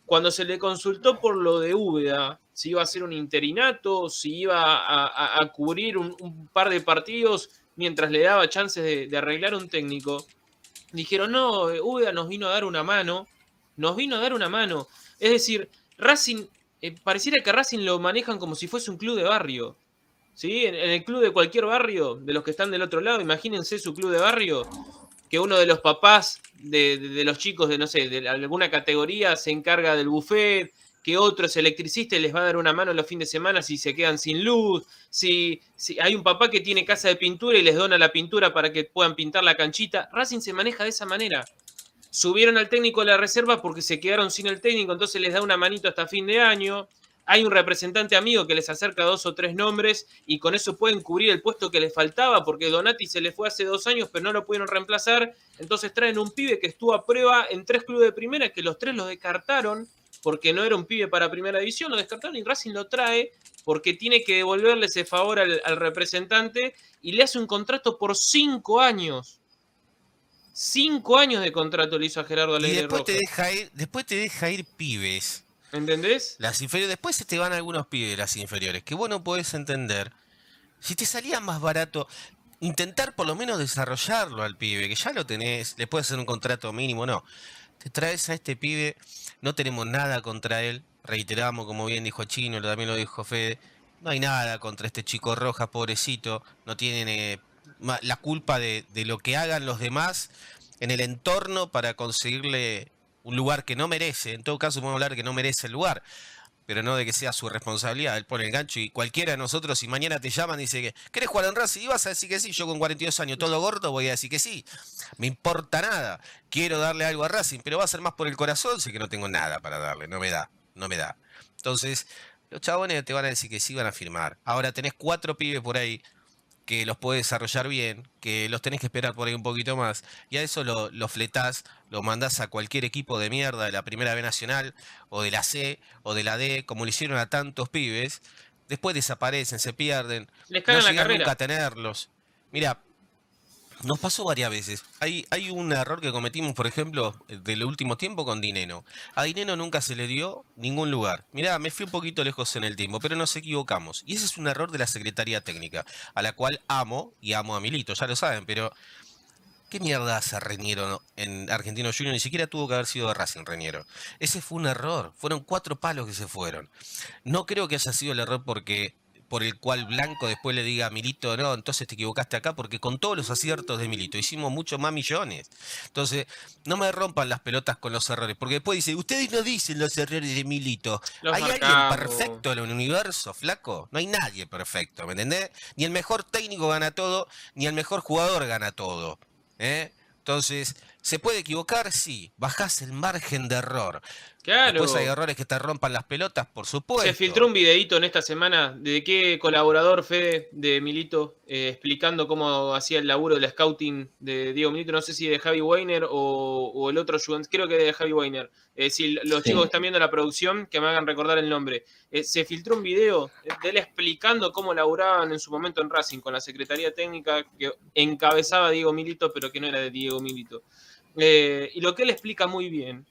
Cuando se le consultó por lo de Úbeda, si iba a ser un interinato, si iba a, cubrir un, par de partidos mientras le daba chances de, arreglar un técnico, dijeron, no, Úbeda nos vino a dar una mano, nos vino a dar una mano. Es decir, Racing, eh, pareciera que Racing lo manejan como si fuese un club de barrio. ¿Sí? En, el club de cualquier barrio, de los que están del otro lado, imagínense su club de barrio, que uno de los papás de, de, de, los chicos de, no sé, de alguna categoría se encarga del buffet, que otro es electricista y les va a dar una mano los fines de semana si se quedan sin luz, si, si hay un papá que tiene casa de pintura y les dona la pintura para que puedan pintar la canchita. Racing se maneja de esa manera. Subieron al técnico de la reserva porque se quedaron sin el técnico, entonces les da una manito hasta fin de año hay un representante amigo que les acerca dos o tres nombres y con eso pueden cubrir el puesto que les faltaba, porque Donati se le fue hace dos años, pero no lo pudieron reemplazar. Entonces traen un pibe que estuvo a prueba en tres clubes de primera, que los tres los descartaron, porque no era un pibe para primera división, lo descartaron y Racing lo trae porque tiene que devolverle ese favor al, al representante y le hace un contrato por cinco años. Cinco años de contrato le hizo a Gerardo Alegre y después Rojas. te deja ir, después te deja ir pibes. ¿Entendés? Las inferiores, después se te van algunos pibes las inferiores, que vos no podés entender. Si te salía más barato, intentar por lo menos desarrollarlo al pibe, que ya lo tenés, le puedes hacer un contrato mínimo, no. Te traes a este pibe, no tenemos nada contra él, reiteramos, como bien dijo Chino, también lo dijo Fede, no hay nada contra este chico Rojas, pobrecito, no tienen eh, la culpa de, de lo que hagan los demás en el entorno para conseguirle un lugar que no merece, en todo caso podemos hablar que no merece el lugar, pero no de que sea su responsabilidad, él pone el gancho y cualquiera de nosotros, si mañana te llaman y dice que, ¿querés jugar en Racing? Y vas a decir que sí, yo con 42 años, todo gordo, voy a decir que sí, me importa nada, quiero darle algo a Racing, pero va a ser más por el corazón, sé que no tengo nada para darle, no me da, no me da. Entonces, los chabones te van a decir que sí van a firmar. Ahora tenés cuatro pibes por ahí que los puedes desarrollar bien, que los tenés que esperar por ahí un poquito más, y a eso lo, lo fletás, lo mandás a cualquier equipo de mierda de la Primera B Nacional, o de la C, o de la D, como le hicieron a tantos pibes, después desaparecen, se pierden, Les no llegan nunca a tenerlos. Mira, nos pasó varias veces. Hay, hay un error que cometimos, por ejemplo, del último tiempo con Dineno. A Dineno nunca se le dio ningún lugar. Mirá, me fui un poquito lejos en el tiempo, pero nos equivocamos. Y ese es un error de la Secretaría Técnica, a la cual amo y amo a Milito, ya lo saben, pero ¿qué mierda hace Reñero en Argentino Junior? Ni siquiera tuvo que haber sido de Racing Reñero. Ese fue un error. Fueron cuatro palos que se fueron. No creo que haya sido el error porque por el cual Blanco después le diga a Milito, no, entonces te equivocaste acá, porque con todos los aciertos de Milito hicimos mucho más millones. Entonces, no me rompan las pelotas con los errores, porque después dice, ustedes no dicen los errores de Milito. Los ¿Hay alguien perfecto en el universo, flaco? No hay nadie perfecto, ¿me entendés? Ni el mejor técnico gana todo, ni el mejor jugador gana todo. ¿Eh? Entonces, ¿se puede equivocar? Sí. Bajás el margen de error. Claro. Después hay errores que te rompan las pelotas, por supuesto. Se filtró un videito en esta semana de qué colaborador Fede de Milito eh, explicando cómo hacía el laburo del scouting de Diego Milito, no sé si de Javi Weiner o, o el otro ayudante, creo que de Javi Weiner. Eh, si los Sí. chicos que están viendo la producción, que me hagan recordar el nombre. Eh, se filtró un video de él explicando cómo laburaban en su momento en Racing con la Secretaría Técnica que encabezaba Diego Milito, pero que no era de Diego Milito. Eh, y lo que él explica muy bien,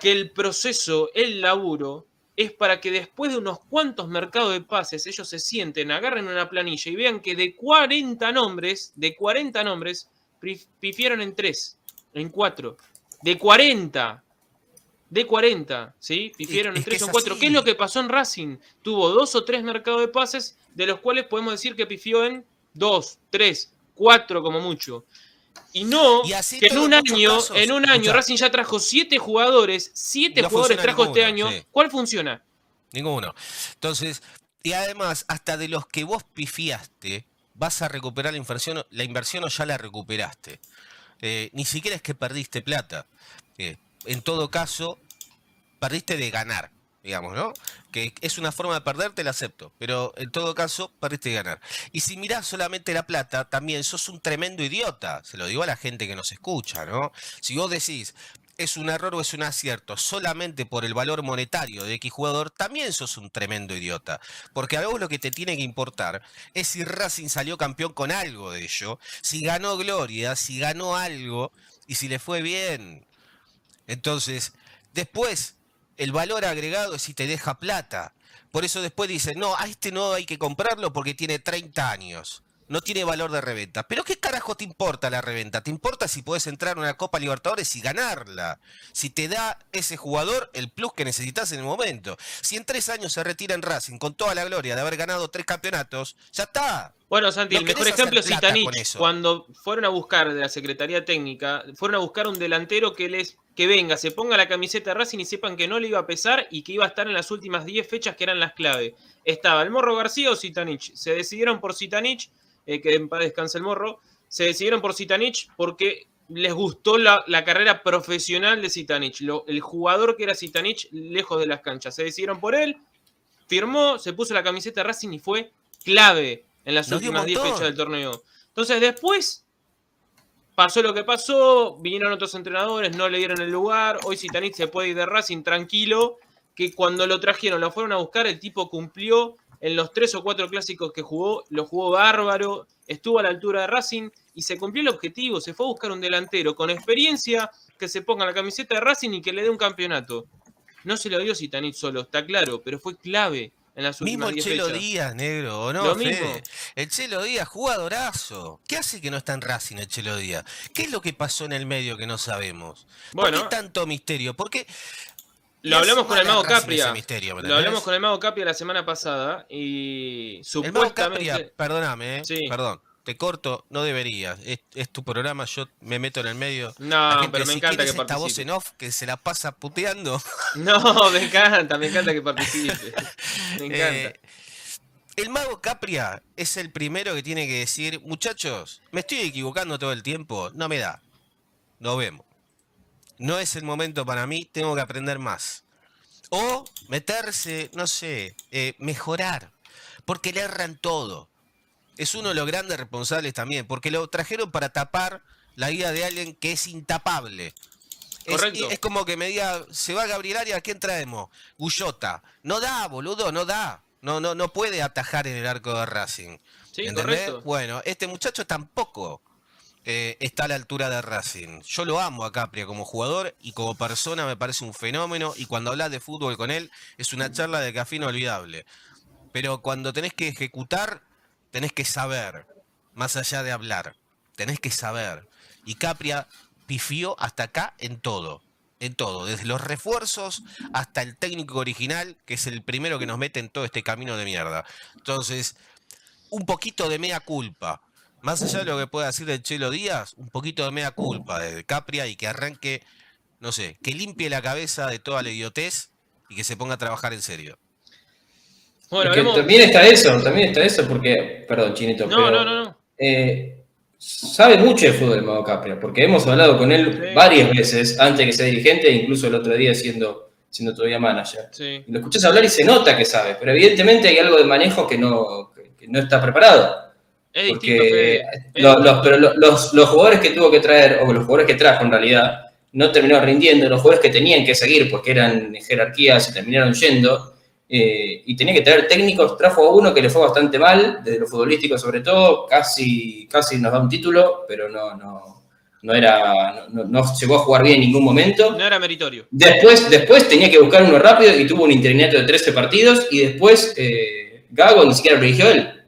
que el proceso, el laburo, es para que después de unos cuantos mercados de pases ellos se sienten, agarren una planilla y vean que de 40 nombres, de 40 nombres, pifiaron en 3, en 4. De 40. De 40, ¿sí? Pifiaron en Es que 3 o es 4. así. ¿Qué es lo que pasó en Racing? Tuvo dos o tres mercados de pases, de los cuales podemos decir que pifió en 2, 3, 4 como mucho. Y no que en un año, en un año Racing ya trajo siete jugadores, siete jugadores trajo este año. ¿Cuál funciona? Ninguno. Entonces, y además, hasta de los que vos pifiaste, vas a recuperar la inversión, la inversión o ya la recuperaste. Eh, ni siquiera es que perdiste plata. Eh, en todo caso, perdiste de ganar digamos, ¿no? Que es una forma de perder, te la acepto, pero en todo caso, perdiste de ganar. Y si mirás solamente la plata, también sos un tremendo idiota, se lo digo a la gente que nos escucha, ¿no? Si vos decís, es un error o es un acierto solamente por el valor monetario de X jugador, también sos un tremendo idiota. Porque a vos lo que te tiene que importar es si Racing salió campeón con algo de ello, si ganó gloria, si ganó algo y si le fue bien. Entonces, después el valor agregado es si te deja plata. Por eso después dicen, no, a este no hay que comprarlo porque tiene 30 años. No tiene valor de reventa. Pero ¿qué carajo te importa la reventa? Te importa si puedes entrar a una Copa Libertadores y ganarla. Si te da ese jugador el plus que necesitas en el momento. Si en tres años se retira en Racing con toda la gloria de haber ganado tres campeonatos, ya está. Bueno, Santi, el mejor ejemplo es Zitanich. Cuando fueron a buscar de la Secretaría Técnica, fueron a buscar un delantero que les que venga, se ponga la camiseta de Racing y sepan que no le iba a pesar y que iba a estar en las últimas 10 fechas que eran las clave. Estaba el Morro García o Zitanich. Se decidieron por Zitanich, eh, que en paz descanse el Morro. Se decidieron por Zitanich porque les gustó la, carrera profesional de Zitanich, el jugador que era Zitanich lejos de las canchas. Se decidieron por él, firmó, se puso la camiseta de Racing y fue clave en las últimas 10 fechas del torneo. Entonces después pasó lo que pasó, vinieron otros entrenadores, no le dieron el lugar, hoy Sitanich se puede ir de Racing tranquilo, que cuando lo trajeron, lo fueron a buscar, el tipo cumplió en los tres o cuatro clásicos que jugó, lo jugó bárbaro, estuvo a la altura de Racing y se cumplió el objetivo, se fue a buscar un delantero con experiencia que se ponga la camiseta de Racing y que le dé un campeonato. No se lo dio Sitanich solo, está claro, pero fue clave mismo el Chelo Díaz, negro, ¿o no? El Chelo Díaz, jugadorazo. ¿Qué hace que no está en Racing el Chelo Díaz? ¿Qué es lo que pasó en el medio que no sabemos? ¿Por qué tanto misterio? Porque lo hablamos con el Mago Capria. lo hablamos con el Mago Capria la semana pasada y supuestamente. El Mago perdóname, eh, perdón te corto, no deberías. Es, tu programa, yo me meto en el medio. No, pero me encanta que esta voz en off que se la pasa puteando. No, me encanta, me encanta que participe. Me encanta. Eh, el mago Capria es el primero que tiene que decir, muchachos, me estoy equivocando todo el tiempo, no me da. Nos vemos. No es el momento para mí, tengo que aprender más. O meterse, no sé, eh, mejorar. Porque le erran todo es uno de los grandes responsables también, porque lo trajeron para tapar la vida de alguien que es intapable. Es, como que me diga, se va Gabriel Arias, ¿a quién traemos? Gullota. No da, boludo, no da. No, no, no puede atajar en el arco de Racing. Sí, correcto. Bueno, este muchacho tampoco eh, está a la altura de Racing. Yo lo amo a Capria como jugador y como persona me parece un fenómeno. Y cuando hablas de fútbol con él, es una charla de café inolvidable. Pero cuando tenés que ejecutar, tenés que saber, más allá de hablar, tenés que saber. Y Capria pifió hasta acá en todo, en todo, desde los refuerzos hasta el técnico original, que es el primero que nos mete en todo este camino de mierda. Entonces, un poquito de mea culpa. Más allá de lo que pueda decir el Chelo Díaz, un poquito de mea culpa de Capria y que arranque, no sé, que limpie la cabeza de toda la idiotez y que se ponga a trabajar en serio. Bueno, También está eso, también está eso, porque, perdón, Chinito, no, pero, no, no, no. Eh, sabe mucho de fútbol el Mago Capria, porque hemos hablado con él varias veces antes de que sea dirigente, incluso el otro día siendo, siendo todavía manager. Lo escuchas hablar y se nota que sabe, pero evidentemente hay algo de manejo que no, no está preparado. Es porque los, pero los, los, jugadores que tuvo que traer, o los jugadores que trajo en realidad, no terminaron rindiendo, los jugadores que tenían que seguir porque eran jerarquías y terminaron yendo, eh, y tenía que traer técnicos, trajo a uno que le fue bastante mal, desde lo futbolístico sobre todo, casi, casi nos da un título, pero no, no, no era, no, no, llegó a jugar bien en ningún momento. No era meritorio. Después, después tenía que buscar uno rápido y tuvo un interinato de 13 partidos y después eh, Gago ni siquiera lo eligió él.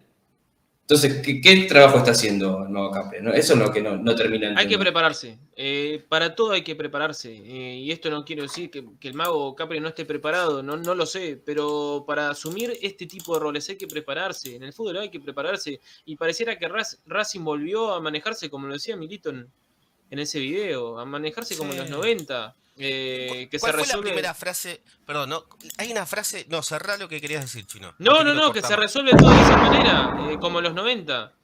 Entonces, ¿qué, trabajo está haciendo el nuevo Capri? Eso es lo que no, termina. Hay que prepararse. Eh, para todo hay que prepararse. Eh, y esto no quiero decir que, el mago Capri no esté preparado, no, no lo sé. Pero para asumir este tipo de roles hay que prepararse. En el fútbol hay que prepararse. Y pareciera que Racing volvió a manejarse, como lo decía Milito en, ese video, a manejarse como en los 90. Eh, que ¿Cuál se fue la primera frase? Perdón, no, hay una frase. No, cerrá lo que querías decir, Chino. No, no, no, que se resuelve todo de esa manera, eh, como en los 90.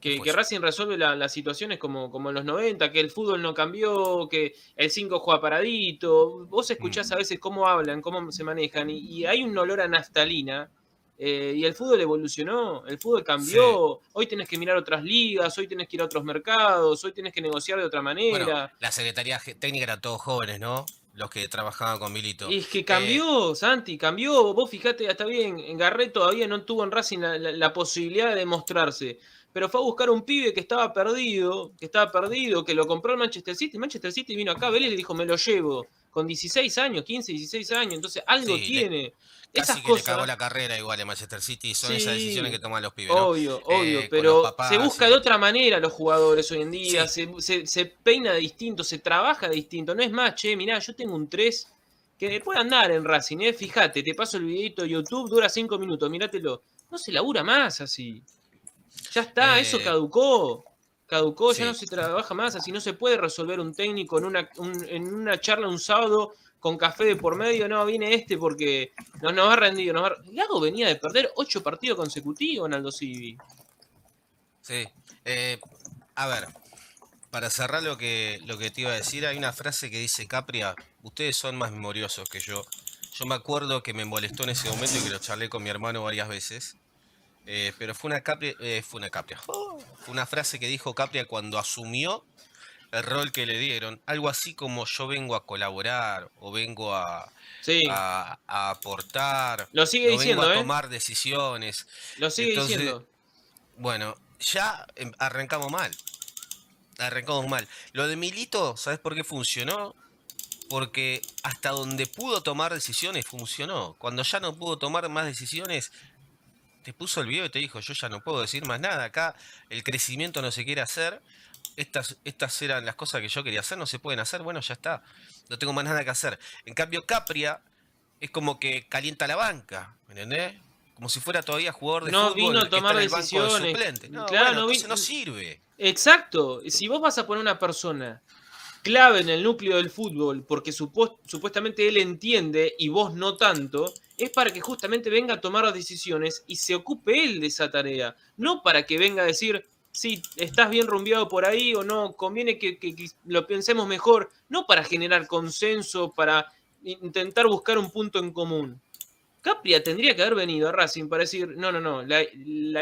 Que, que Racing resuelve las situaciones como, como en los 90, que el fútbol no cambió, que el 5 juega paradito. Vos escuchás mm. a veces cómo hablan, cómo se manejan, y hay un olor a naftalina eh, y el fútbol evolucionó, el fútbol cambió. Hoy tenés que mirar otras ligas, hoy tenés que ir a otros mercados, hoy tenés que negociar de otra manera. la Secretaría Técnica eran todos jóvenes, ¿no? Los que trabajaban con Milito. Y es que cambió, eh, Santi, cambió. Vos fijate, está bien, en Garret todavía no tuvo en Racing la, posibilidad de mostrarse pero fue a buscar un pibe que estaba perdido, que estaba perdido, que lo compró el Manchester City. Manchester City vino acá, Vélez le dijo, me lo llevo, con 16 años, 15, 16 años, entonces algo tiene. Casi que le cagó la carrera igual en Manchester City, son esas decisiones que toman los pibes. Obvio, obvio, eh, pero se busca de otra manera los jugadores hoy en día, se, peina distinto, se trabaja distinto. No es más, che, mirá, yo tengo un 3 que puede andar en Racing, ¿eh? fíjate, te paso el videito de YouTube, dura 5 minutos, míratelo. No se labura más así. Ya está, eso eh, caducó. Ya no se trabaja más así, no se puede resolver un técnico en una, en una charla un sábado con café de por medio, no, viene este porque no nos ha rendido. Nos Gago venía de perder ocho partidos consecutivos en Aldo Civi. Sí. Eh, a ver, para cerrar lo que, lo que te iba a decir, hay una frase que dice Capria, ustedes son más memoriosos que yo. Yo me acuerdo que me molestó en ese momento y que lo charlé con mi hermano varias veces. Eh, pero fue una Capria, eh, fue una Capria. Fue una frase que dijo Capria cuando asumió el rol que le dieron, algo así como yo vengo a colaborar o vengo a, a, aportar, lo sigue diciendo, vengo a ¿eh? tomar decisiones. Lo sigue diciendo. Bueno, ya em, arrancamos mal. Arrancamos mal. Lo de Milito, ¿sabes por qué funcionó? Porque hasta donde pudo tomar decisiones funcionó. Cuando ya no pudo tomar más decisiones, te puso el video y te dijo, yo ya no puedo decir más nada. Acá el crecimiento no se quiere hacer estas, estas eran las cosas que yo quería hacer, no se pueden hacer, bueno, ya está, no tengo más nada que hacer. En cambio, Capria es como que calienta la banca, ¿me entendés? Como si fuera todavía jugador de no fútbol. No vino a tomar decisiones. no, claro, no, no sirve. Exacto. Si vos vas a poner una persona clave en el núcleo del fútbol, porque supuestamente él entiende y vos no tanto, es para que justamente venga a tomar decisiones y se ocupe él de esa tarea. No para que venga a decir, si estás bien rumbeado por ahí o no, conviene que, lo pensemos mejor, no para generar consenso, para intentar buscar un punto en común. Capria tendría que haber venido a Racing para decir, no, no, no, la,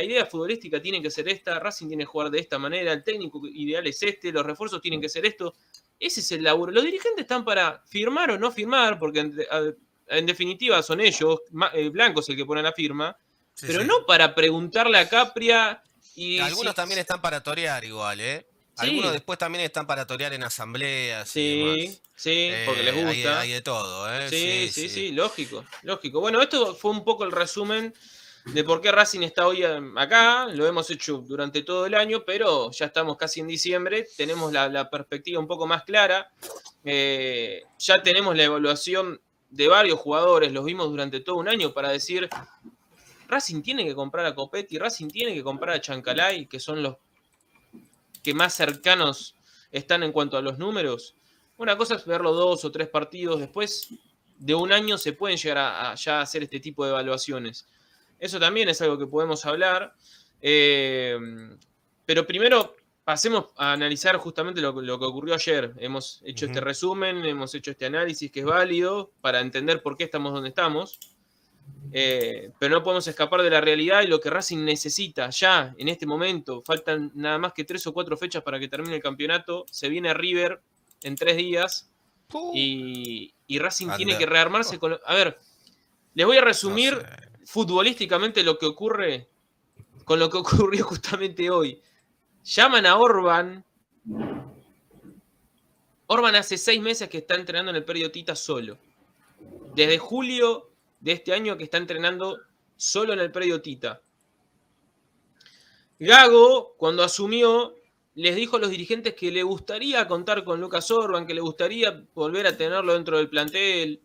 idea futbolística tiene que ser esta, Racing tiene que jugar de esta manera, el técnico ideal es este, los refuerzos tienen que ser esto. Ese es el laburo. Los dirigentes están para firmar o no firmar, porque en, definitiva son ellos, eh, Blanco es el que pone la firma, pero no para preguntarle a Capria algunos también están para torear igual, ¿eh? Algunos después también están para torear en asambleas. Sí, sí, porque les eh, gusta. Hay, de todo, ¿eh? Sí sí, sí, lógico, lógico. Bueno, esto fue un poco el resumen de por qué Racing está hoy acá. Lo hemos hecho durante todo el año, pero ya estamos casi en diciembre. Tenemos la, perspectiva un poco más clara. Eh, ya tenemos la evaluación de varios jugadores, los vimos durante todo un año para decir Racing tiene que comprar a Copetti, Racing tiene que comprar a Chancalay, que son los que más cercanos están en cuanto a los números. Una cosa es verlo dos o tres partidos después de un año se pueden llegar a, ya hacer este tipo de evaluaciones. Eso también es algo que podemos hablar. Eh, pero primero pasemos a analizar justamente lo, que ocurrió ayer. Hemos hecho este resumen, hemos hecho este análisis que es válido para entender por qué estamos donde estamos. Eh, pero no podemos escapar de la realidad y lo que Racing necesita ya en este momento. Faltan nada más que tres o cuatro fechas para que termine el campeonato. Se viene River en tres días y, Racing tiene que rearmarse con... A ver, les voy a resumir futbolísticamente lo que ocurre con lo que ocurrió justamente hoy. Llaman a Orban. Orban hace seis meses que está entrenando en el periodista solo. Desde julio de este año que está entrenando solo en el predio Tita. Gago, cuando asumió, les dijo a los dirigentes que le gustaría contar con Lucas Orban, que le gustaría volver a tenerlo dentro del plantel.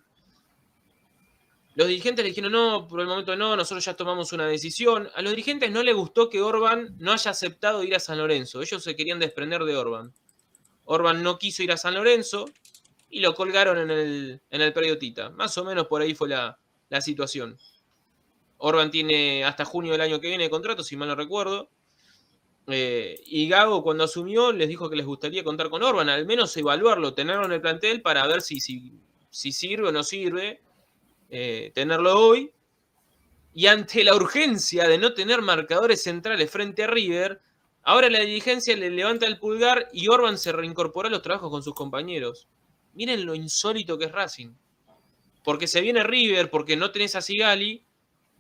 Los dirigentes le dijeron, no, por el momento no, nosotros ya tomamos una decisión. A los dirigentes no les gustó que Orban no haya aceptado ir a San Lorenzo. Ellos se querían desprender de Orban. Orban no quiso ir a San Lorenzo y lo colgaron en el, en el Tita. Más o menos por ahí fue la, la situación. Orban tiene hasta junio del año que viene de contrato, si mal no recuerdo. Eh, y Gago cuando asumió les dijo que les gustaría contar con Orban, al menos evaluarlo, tenerlo en el plantel para ver si, si, si sirve o no sirve, eh, tenerlo hoy. Y ante la urgencia de no tener marcadores centrales frente a River, ahora la dirigencia le levanta el pulgar y Orban se reincorpora a los trabajos con sus compañeros. Miren lo insólito que es Racing. Porque se viene River, porque no tenés a Sigali,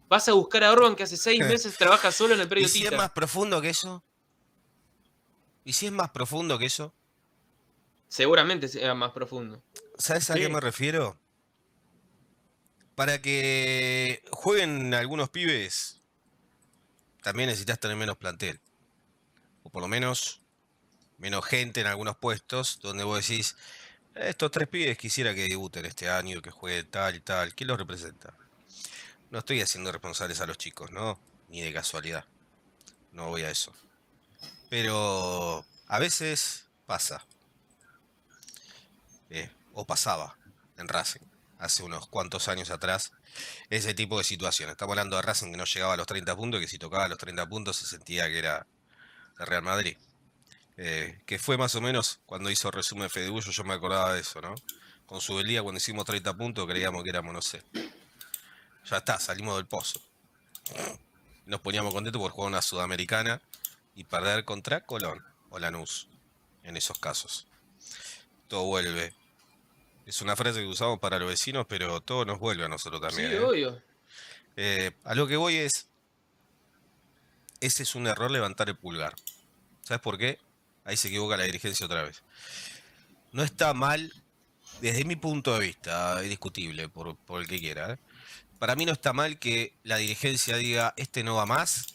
vas a buscar a Orban que hace seis meses trabaja solo en el periodo. ¿Y si es más profundo que eso? ¿Y si es más profundo que eso? Seguramente sea más profundo. ¿Sabes a qué me refiero? Para que jueguen algunos pibes, también necesitas tener menos plantel. O por lo menos menos gente en algunos puestos donde vos decís, estos tres pibes quisiera que debuten este año, que jueguen tal y tal. ¿Quién los representa? No estoy haciendo responsables a los chicos, ¿no? Ni de casualidad. No voy a eso. Pero a veces pasa. Eh, o pasaba en Racing, hace unos cuantos años atrás, ese tipo de situaciones. Estamos hablando de Racing que no llegaba a los 30 puntos, que si tocaba los 30 puntos se sentía que era de Real Madrid. Eh, que fue más o menos cuando hizo resumen Fede Bullo, yo me acordaba de eso, ¿no? Con su día cuando hicimos 30 puntos creíamos que éramos, no sé. Ya está, salimos del pozo. Nos poníamos contentos por jugar una sudamericana y perder contra Colón o Lanús en esos casos. Todo vuelve. Es una frase que usamos para los vecinos, pero todo nos vuelve a nosotros también. Sí, ¿eh? obvio. Eh, a lo que voy es, ese es un error levantar el pulgar. ¿Sabes por qué? Ahí se equivoca la dirigencia otra vez. No está mal, desde mi punto de vista, es discutible por, por el que quiera. ¿eh? Para mí no está mal que la dirigencia diga, este no va más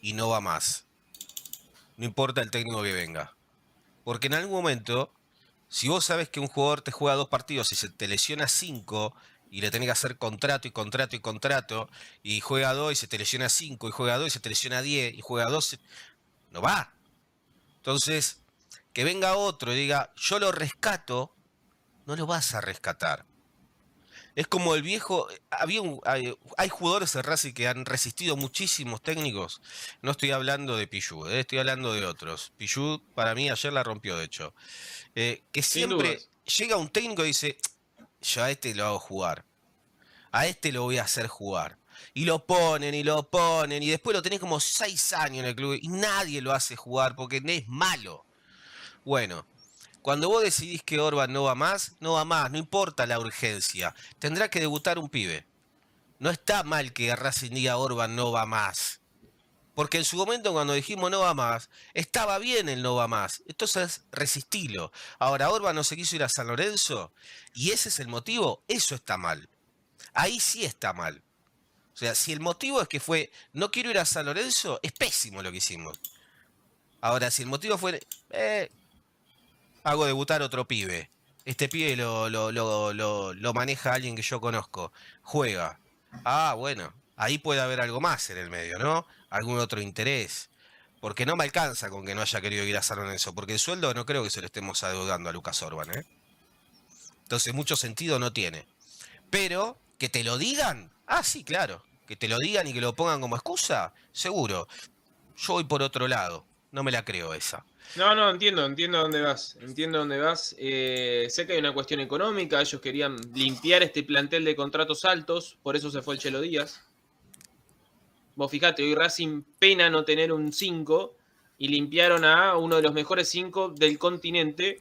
y no va más no importa el técnico que venga. Porque en algún momento, si vos sabes que un jugador te juega dos partidos y se te lesiona cinco y le tenés que hacer contrato y contrato y contrato, y juega dos y se te lesiona cinco, y juega dos y se te lesiona diez, y juega dos, no va. Entonces, que venga otro y diga, yo lo rescato, no lo vas a rescatar. Es como el viejo. Había hay, jugadores de Racing que han resistido muchísimos técnicos. No estoy hablando de Pichu, eh, estoy hablando de otros. Pichu, para mí, ayer la rompió, de hecho. Eh, que siempre llega un técnico y dice: Yo a este lo hago jugar. A este lo voy a hacer jugar. Y lo ponen y lo ponen. Y después lo tenés como seis años en el club. Y nadie lo hace jugar porque es malo. Bueno, cuando vos decidís que Orban no va más, no va más, no importa la urgencia. Tendrá que debutar un pibe. No está mal que Racing diga Orban no va más. Porque en su momento cuando dijimos no va más, estaba bien el no va más. Entonces resistilo. Ahora Orban no se quiso ir a San Lorenzo y ese es el motivo, eso está mal. Ahí sí está mal. O sea, si el motivo es que fue no quiero ir a San Lorenzo, es pésimo lo que hicimos. Ahora, si el motivo fue, eh, hago debutar otro pibe. Este pibe lo, lo, lo, lo, maneja alguien que yo conozco. Juega. Ah, bueno. Ahí puede haber algo más en el medio, ¿no? Algún otro interés. Porque no me alcanza con que no haya querido ir a San Lorenzo. Porque el sueldo no creo que se lo estemos adeudando a Lucas Orban, ¿eh? Entonces mucho sentido no tiene. Pero que te lo digan. Ah, sí, claro. Que te lo digan y que lo pongan como excusa. Seguro. Yo voy por otro lado. No me la creo esa. No, no, entiendo, entiendo dónde vas. Entiendo dónde vas. Eh, sé que hay una cuestión económica. Ellos querían limpiar este plantel de contratos altos. Por eso se fue el Chelo Díaz. Vos fijate, hoy Racing pena no tener un 5 y limpiaron a uno de los mejores 5 del continente.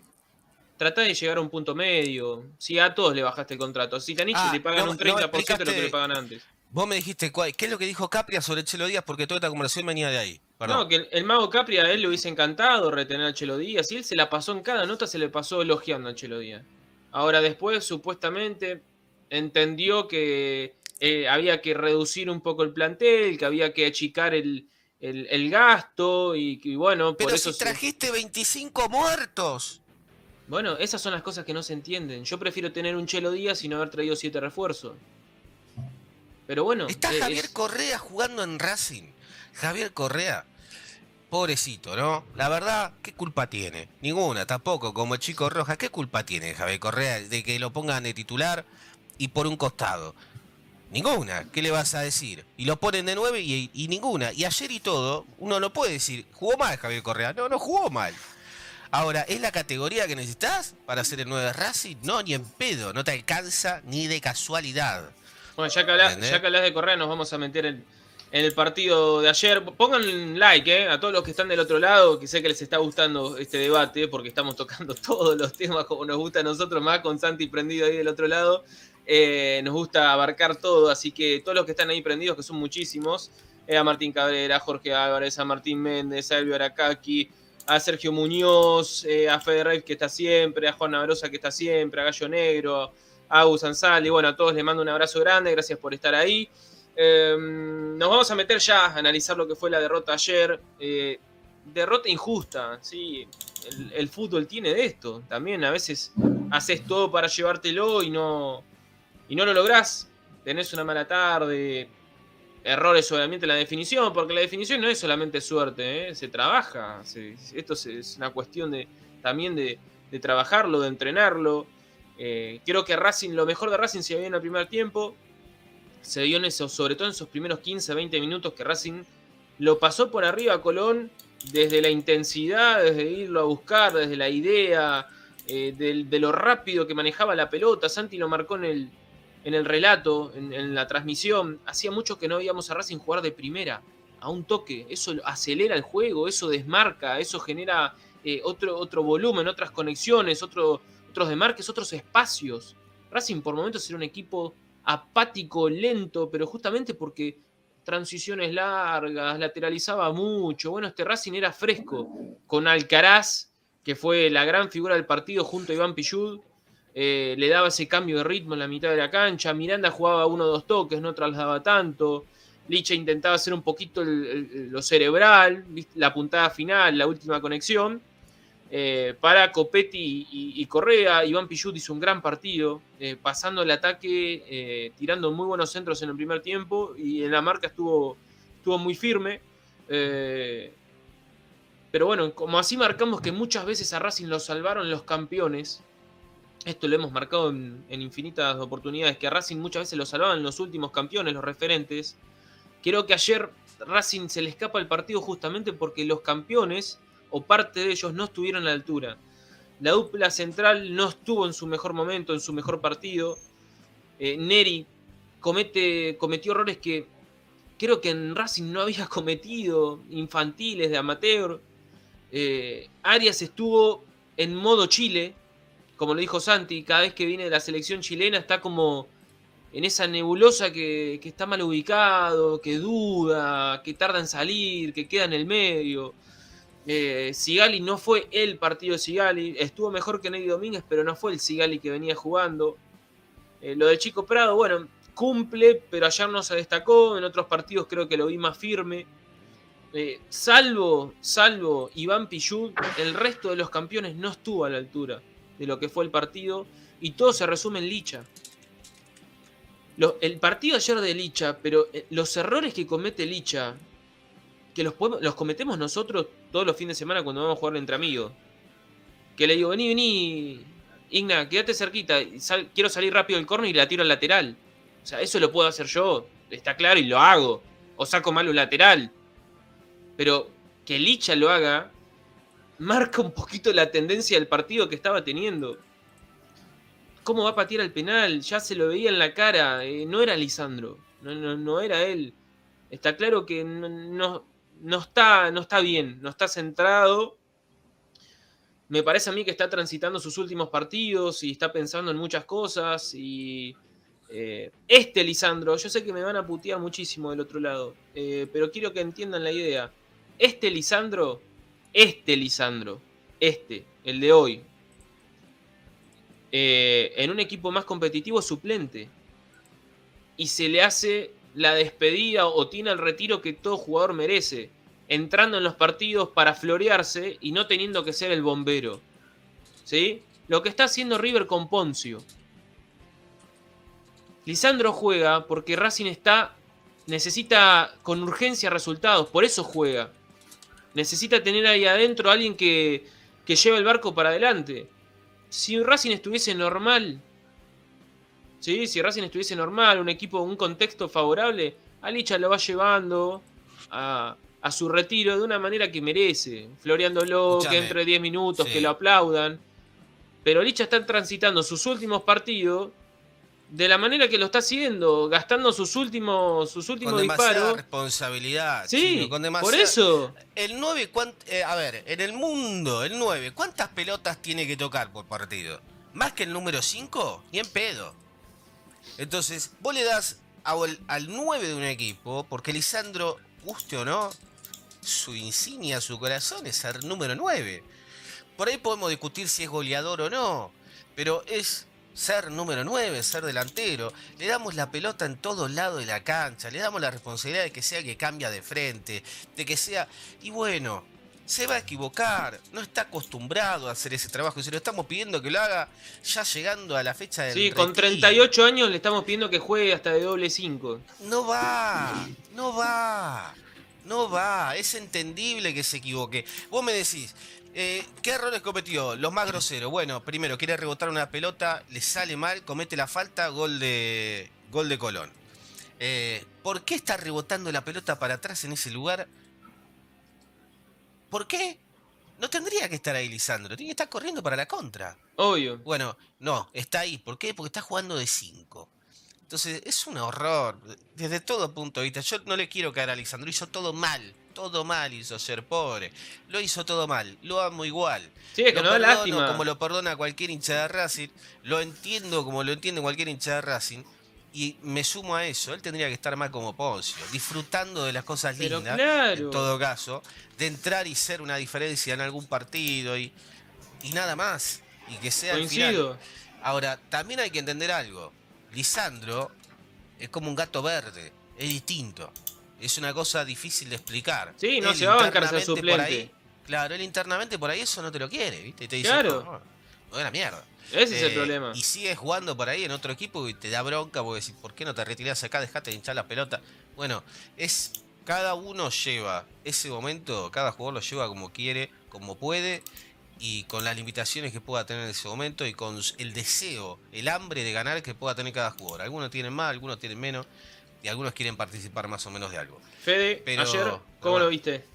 Trata de llegar a un punto medio. Si a todos le bajaste el contrato. Si Tanich ah, le pagan un 30% de lo que le pagan antes. Vos me dijiste, ¿qué es lo que dijo Capria sobre el Chelo Díaz? Porque toda esta conversación venía de ahí. No, que el, mago Capri a él le hubiese encantado retener a Chelo Díaz y él se la pasó en cada nota, se le pasó elogiando a Chelo Díaz. Ahora después, supuestamente, entendió que eh, había que reducir un poco el plantel, que había que achicar el, el, gasto y, bueno, Pero por eso si trajiste 25 muertos. Bueno, esas son las cosas que no se entienden. Yo prefiero tener un Chelo Díaz y no haber traído siete refuerzos. Pero bueno. Está Javier Correa jugando en Racing. Javier Correa. Pobrecito, ¿no? La verdad, ¿qué culpa tiene? Ninguna, tampoco. Como el chico Roja, ¿qué culpa tiene Javier Correa de que lo pongan de titular y por un costado? Ninguna. ¿Qué le vas a decir? Y lo ponen de nueve y, y ninguna. Y ayer y todo, uno no puede decir, jugó mal Javier Correa. No, no jugó mal. Ahora, ¿es la categoría que necesitas para hacer el 9 Racing? No, ni en pedo, no te alcanza ni de casualidad. Bueno, ya que hablas, ya que de Correa, nos vamos a meter en, el partido de ayer. Pongan like eh, a todos los que están del otro lado, que sé que les está gustando este debate, porque estamos tocando todos los temas como nos gusta a nosotros, más con Santi prendido ahí del otro lado. Eh, nos gusta abarcar todo, así que todos los que están ahí prendidos, que son muchísimos, eh, a Martín Cabrera, a Jorge Álvarez, a Martín Méndez, a Elvio Aracaki, a Sergio Muñoz, eh, a Fede que está siempre, a Juan Navrosa que está siempre, a Gallo Negro, Agus y bueno, a todos les mando un abrazo grande, gracias por estar ahí. Em, nos vamos a meter ya a analizar lo que fue la derrota ayer. Eh, derrota injusta, ¿sí? El, fútbol tiene de esto. También a veces haces todo para llevártelo y no, y no lo lográs. Tenés una mala tarde, errores obviamente en la definición, porque la definición no es solamente suerte, ¿eh? se trabaja. esto es, una cuestión de, también de, trabajarlo, de entrenarlo. Eh, creo que Racing, lo mejor de Racing se vio en el primer tiempo. Se vio en eso, sobre todo en esos primeros 15, 20 minutos que Racing lo pasó por arriba a Colón desde la intensidad, desde irlo a buscar, desde la idea, eh, de lo rápido que manejaba la pelota. Santi lo marcó en el, en el relato, en, la transmisión, hacía mucho que no veíamos a Racing jugar de primera, a un toque. Eso acelera el juego, eso desmarca, eso genera eh, otro, otro volumen, otras conexiones, otro, otros demarques, otros espacios. Racing por momentos era un equipo apático, lento, pero justamente porque transiciones largas, lateralizaba mucho. Bueno, este Racing era fresco, con Alcaraz, que fue la gran figura del partido junto a Iván Pillud, eh, le daba ese cambio de ritmo en la mitad de la cancha. Miranda jugaba uno o dos toques, no trasladaba tanto. Licha intentaba hacer un poquito lo cerebral, la puntada final, la última conexión. Eh, para Copetti y, Correa, Iván Pichut hizo un gran partido, eh, pasando el ataque, tirando muy buenos centros en el primer tiempo y en la marca estuvo, muy firme. pero bueno, como así marcamos que muchas veces a Racing lo salvaron los campeones, esto lo hemos marcado en, infinitas oportunidades, que a Racing muchas veces lo salvaban los últimos campeones, los referentes. Creo que ayer Racing se le escapa el partido justamente porque los campeones, o parte de ellos, no estuvieron a la altura. La dupla central no estuvo en su mejor momento, en su mejor partido. Eh, Neri comete, cometió errores que creo que en Racing no había cometido, infantiles, de amateur. Eh, Arias estuvo en modo Chile, como lo dijo Santi, cada vez que viene de la selección chilena está como en esa nebulosa que, está mal ubicado, que duda, que tarda en salir, que queda en el medio. Eh, Sigali no fue el partido de Sigali, estuvo mejor que Ney Domínguez, pero no fue el Sigali que venía jugando. Eh, lo de Chico Prado, bueno, cumple, pero ayer no se destacó, en otros partidos creo que lo vi más firme. Eh, salvo, salvo Iván Pichud, el resto de los campeones no estuvo a la altura de lo que fue el partido y todo se resume en Licha. el partido ayer de Licha, pero los errores que comete Licha, que los, los cometemos nosotros todos los fines de semana cuando vamos a jugar entre amigos. Que le digo, vení, vení, Igna, quédate cerquita, quiero salir rápido del corno y la tiro al lateral. O sea, eso lo puedo hacer yo, está claro, y lo hago. O saco mal un lateral. Pero que Licha lo haga, marca un poquito la tendencia del partido que estaba teniendo. ¿Cómo va a patear el penal? Ya se lo veía en la cara. Eh, no era Lisandro. No, era él. Está claro que no, no, está, no está bien. No está centrado. Me parece a mí que está transitando sus últimos partidos y está pensando en muchas cosas. Y eh, este Lisandro, yo sé que me van a putear muchísimo del otro lado. Eh, pero quiero que entiendan la idea. Este Lisandro este Lisandro, este, el de hoy, eh, en un equipo más competitivo suplente. Y se le hace la despedida o tiene el retiro que todo jugador merece. entrando en los partidos para florearse y no teniendo que ser el bombero. ¿Sí? Lo que está haciendo River con Poncio. Lisandro juega porque Racing está necesita con urgencia resultados, por eso juega. Necesita tener ahí adentro a alguien que, que lleve el barco para adelante. Si Racing estuviese normal, ¿sí? si Racing estuviese normal, un equipo, un contexto favorable, Alicha lo va llevando a, a su retiro de una manera que merece, floreándolo, que entre 10 minutos, que lo aplaudan. Pero Licha está transitando sus últimos partidos de la manera que lo está haciendo, gastando sus últimos, sus últimos con disparos. responsabilidad. Sí, por eso. El 9, eh, a ver, en el mundo, el 9, ¿cuántas pelotas tiene que tocar por partido? ¿Más que el número 5? Ni en pedo. Entonces, vos le das al 9 de un equipo, porque Lisandro, guste o no, su insignia, su corazón es ser número 9. Por ahí podemos discutir si es goleador o no, pero es ser número 9, ser delantero. Le damos la pelota en todos lados de la cancha, le damos la responsabilidad de que sea que cambia de frente, de que sea... Y bueno, se va a equivocar, no está acostumbrado a hacer ese trabajo. Y se lo estamos pidiendo que lo haga ya llegando a la fecha del. Sí, con 38 años le estamos pidiendo que juegue hasta de doble 5. No va, no va, no va. Es entendible que se equivoque. Vos me decís, eh, ¿Qué errores cometió? Los más groseros. Bueno, primero, quiere rebotar una pelota, le sale mal, comete la falta, gol de, gol de Colón. Eh, ¿Por qué está rebotando la pelota para atrás en ese lugar? ¿Por qué? No tendría que estar ahí Lisandro, tiene que estar corriendo para la contra. Obvio. Bueno, no, está ahí. ¿Por qué? Porque está jugando de 5. Entonces, es un horror. Desde todo punto de vista. Yo no le quiero caer a Lisandro, hizo todo mal todo mal hizo ser pobre. Lo hizo todo mal. Lo amo igual. Sí, es que lo no lástima. como lo perdona cualquier hincha de Racing. Lo entiendo como lo entiende cualquier hincha de Racing. Y me sumo a eso. Él tendría que estar más como Poncio. Disfrutando de las cosas lindas. En todo caso. De entrar y ser una diferencia en algún partido. Y, y nada más. Y que sea Coincido. Ahora, también hay que entender algo. Lisandro es como un gato verde. Es distinto es una cosa difícil de explicar. Sí, no se va a bancar suplente. claro, él internamente por ahí eso no te lo quiere, ¿viste? Y te dice, claro. no, no, mierda. Ese es el eh, problema. Y sigue jugando por ahí en otro equipo y te da bronca porque decís, ¿por qué no te retirás acá? Dejate de hinchar la pelota. Bueno, es cada uno lleva ese momento, cada jugador lo lleva como quiere, como puede y con las limitaciones que pueda tener en ese momento y con el deseo, el hambre de ganar que pueda tener cada jugador. Algunos tienen más, algunos tienen menos y algunos quieren participar más o menos de algo. Fede, ayer, ¿cómo lo viste?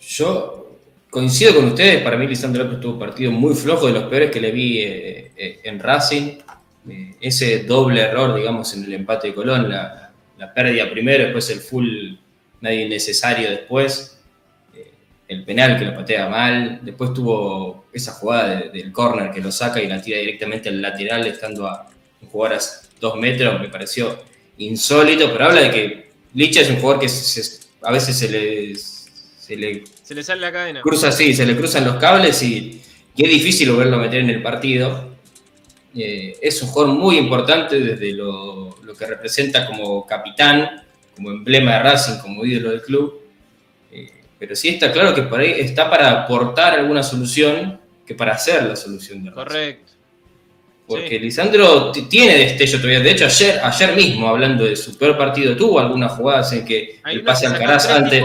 Yo coincido con ustedes, para mí Lisandro López tuvo un partido muy flojo, de los peores que le vi eh, eh, en Racing. Eh, ese doble error, digamos, en el empate de Colón, la, pérdida primero, después el full nadie necesario después, el penal que lo patea mal, después tuvo esa jugada del córner que lo saca y la tira directamente al lateral estando a jugar a dos metros, me pareció insólito, pero habla de que Licha es un jugador que a veces se le, se le, se le sale la cadena. Cruza así, se le cruzan los cables y, es difícil verlo meter en el partido. Eh, es un jugador muy importante desde lo, que representa como capitán, como emblema de Racing, como ídolo del club. Eh, pero sí está claro que por ahí está para aportar alguna solución que para hacer la solución de Racing. Correcto. Porque Lisandro tiene destello todavía. De hecho, ayer, ayer mismo, hablando de su peor partido, tuvo algunas jugadas en que el pase al Caraz antes.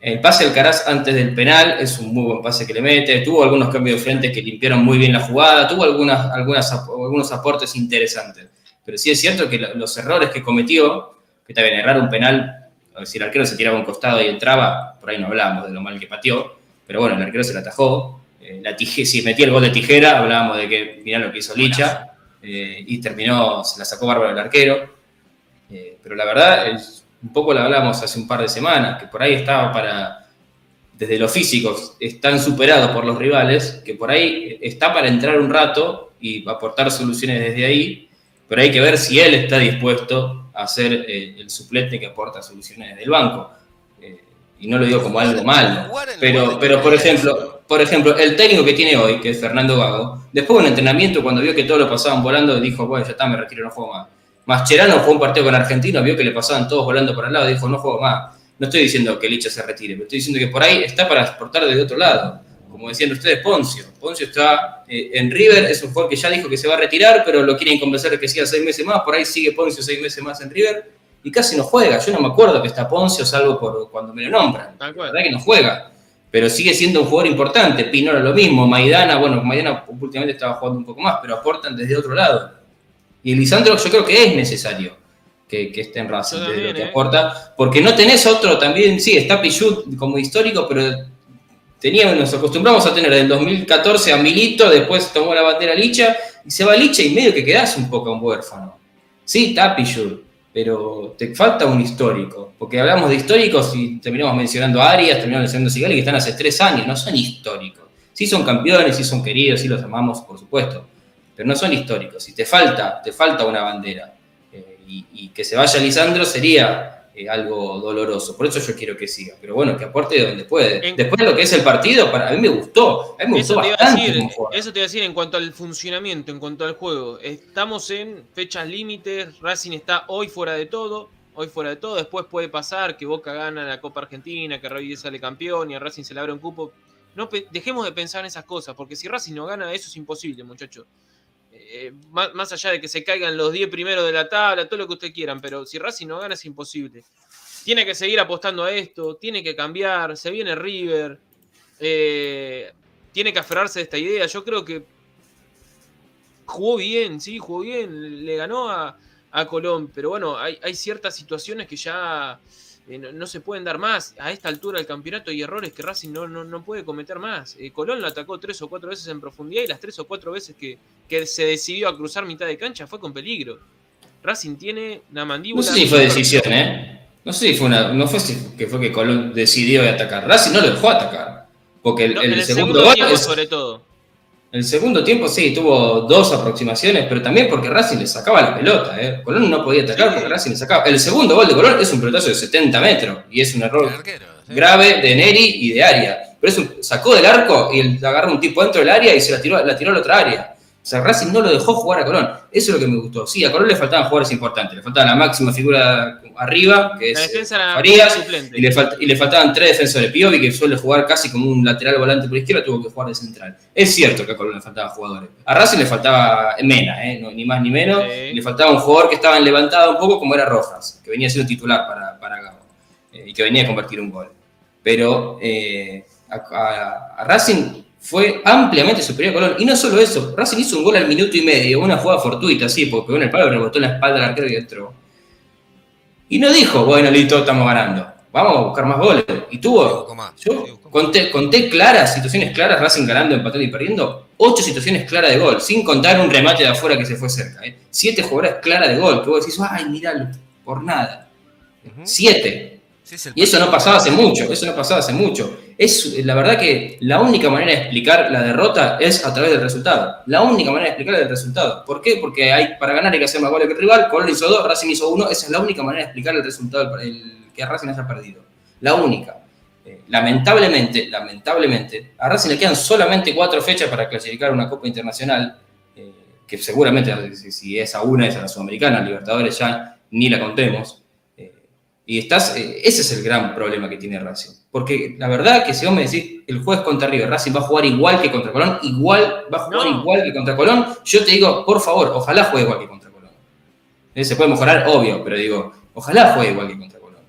El pase al Caraz antes del penal es un muy buen pase que le mete. Tuvo algunos cambios de frente que limpiaron muy bien la jugada. Tuvo algunas, algunas, algunos aportes interesantes. Pero sí es cierto que los errores que cometió, que también errar un penal, si el arquero se tiraba un costado y entraba, por ahí no hablamos de lo mal que pateó. Pero bueno, el arquero se la atajó eh, la si metía el gol de tijera, hablábamos de que mirá lo que hizo Licha, eh, y terminó, se la sacó bárbaro el arquero. Eh, pero la verdad, es, un poco lo hablamos hace un par de semanas, que por ahí estaba para, desde los físicos, están superados por los rivales, que por ahí está para entrar un rato y aportar soluciones desde ahí, pero hay que ver si él está dispuesto a ser el suplente que aporta soluciones desde el banco. y no lo digo como algo malo, pero, pero por ejemplo, por ejemplo, el técnico que tiene hoy, que es Fernando Gago, después de un entrenamiento, cuando vio que todos lo pasaban volando, dijo, bueno, ya está, me retiro, no juego más. Mascherano fue un partido con Argentino, vio que le pasaban todos volando por al lado, dijo, no juego más. No estoy diciendo que Licha se retire, pero estoy diciendo que por ahí está para exportar de otro lado. Como decían ustedes, Poncio. Poncio está eh, en River, es un jugador que ya dijo que se va a retirar, pero lo quieren convencer de que siga seis meses más. Por ahí sigue Poncio seis meses más en River y casi no juega. Yo no me acuerdo que está Poncio, salvo por cuando me lo nombran. La verdad que no juega. Pero sigue siendo un jugador importante. Pinora lo mismo. Maidana, bueno, Maidana últimamente estaba jugando un poco más, pero aportan desde otro lado. Y Lisandro yo creo que es necesario que, esté en Racing, lo que ¿eh? aporta. Porque no tenés otro también, sí, está Pichut como histórico, pero teníamos, nos acostumbramos a tener del 2014 a Milito, después tomó la bandera Licha, y se va Licha y medio que quedás un poco un huérfano. Sí, está Pichut, pero te falta un histórico. Porque hablamos de históricos y terminamos mencionando a Arias, terminamos mencionando a Sigali, que están hace tres años, no son históricos. Sí son campeones, sí son queridos, sí los amamos, por supuesto, pero no son históricos. Si te falta, te falta una bandera. Eh, y, que se vaya Lisandro sería eh, algo doloroso. Por eso yo quiero que siga. Pero bueno, que aporte de donde puede. Después de lo que es el partido, para a mí me gustó. A mí me eso gustó bastante. eso te iba a decir en cuanto al funcionamiento, en cuanto al juego. Estamos en fechas límites. Racing está hoy fuera de todo. Hoy fuera de todo. Después puede pasar que Boca gana la Copa Argentina, que Rey sale campeón y a Racing se le abre un cupo. No, dejemos de pensar en esas cosas, porque si Racing no gana, eso es imposible, muchachos. Eh, más, allá de que se caigan los 10 primeros de la tabla, todo lo que ustedes quieran, pero si Racing no gana es imposible. Tiene que seguir apostando a esto, tiene que cambiar, se viene River, eh, tiene que aferrarse a esta idea. Yo creo que jugó bien, sí, jugó bien, le ganó a, Colón, pero bueno, hay, hay ciertas situaciones que ya eh, no, se pueden dar más. A esta altura del campeonato hay errores que Racing no, no, puede cometer más. Eh, Colón lo atacó tres o cuatro veces en profundidad y las tres o cuatro veces que, se decidió a cruzar mitad de cancha fue con peligro. Racing tiene una mandíbula. No sé si fue decisión, ¿eh? No sé si fue una. No fue que fue que Colón decidió atacar. Racing no lo dejó atacar. Porque el, segundo, gol. sobre todo. El segundo tiempo sí, tuvo dos aproximaciones, pero también porque Racing le sacaba la pelota. ¿eh? Colón no podía atacar porque Racing le sacaba. El segundo gol de Colón es un pelotazo de 70 metros y es un error grave de Neri y de Aria. Pero eso sacó del arco y agarró un tipo dentro del área y se la tiró, la tiró a la otra área. O sea, Racing no lo dejó jugar a Colón. Eso es lo que me gustó. Sí, a Colón le faltaban jugadores importantes. Le faltaba la máxima figura arriba, que es Farías, y le, y le, faltaban tres defensores. Piovi, que suele jugar casi como un lateral volante por izquierda, tuvo que jugar de central. Es cierto que a Colón le faltaban jugadores. A Racing le faltaba Mena, ¿eh? ni más ni menos. Le faltaba un jugador que estaba levantado un poco como era Rojas, que venía siendo titular para, para Gago eh, y que venía a convertir un gol. Pero eh, a Racing fue ampliamente superior a Colón. Y no solo eso, Racing hizo un gol al minuto y medio, una jugada fortuita, sí, porque pegó en el palo, rebotó en la espalda del arquero y entró. Y no dijo, bueno, listo, estamos ganando. Vamos a buscar más goles. Y tuvo, yo conté, conté claras, situaciones claras, Racing ganando, empatando y perdiendo. Ocho situaciones claras de gol, sin contar un remate de afuera que se fue cerca. ¿eh? Siete jugadoras claras de gol, que vos decís, ay, miralo, por nada. Siete y eso no pasaba hace mucho, eso no pasaba hace mucho. Es la verdad que la única manera de explicar la derrota es a través del resultado. La única manera de explicar el resultado. ¿Por qué? Porque hay, para ganar hay que hacer más goles que el rival. Colón hizo dos, Racing hizo uno. Esa es la única manera de explicar el resultado el, que Racing haya perdido. La única. Eh, lamentablemente, lamentablemente, a Racing le quedan solamente cuatro fechas para clasificar una Copa Internacional. Eh, que seguramente, si, es a una, es a la Sudamericana, Libertadores ya ni la contemos. Y estás, eh, ese es el gran problema que tiene Racing. Porque la verdad que si vos me decís, el jueves contra River, Racing va a jugar igual que contra Colón, igual, va a jugar igual que contra Colón, yo te digo, por favor, ojalá juegue igual que contra Colón. Eh, se puede mejorar, obvio, pero digo, ojalá juegue igual que contra Colón.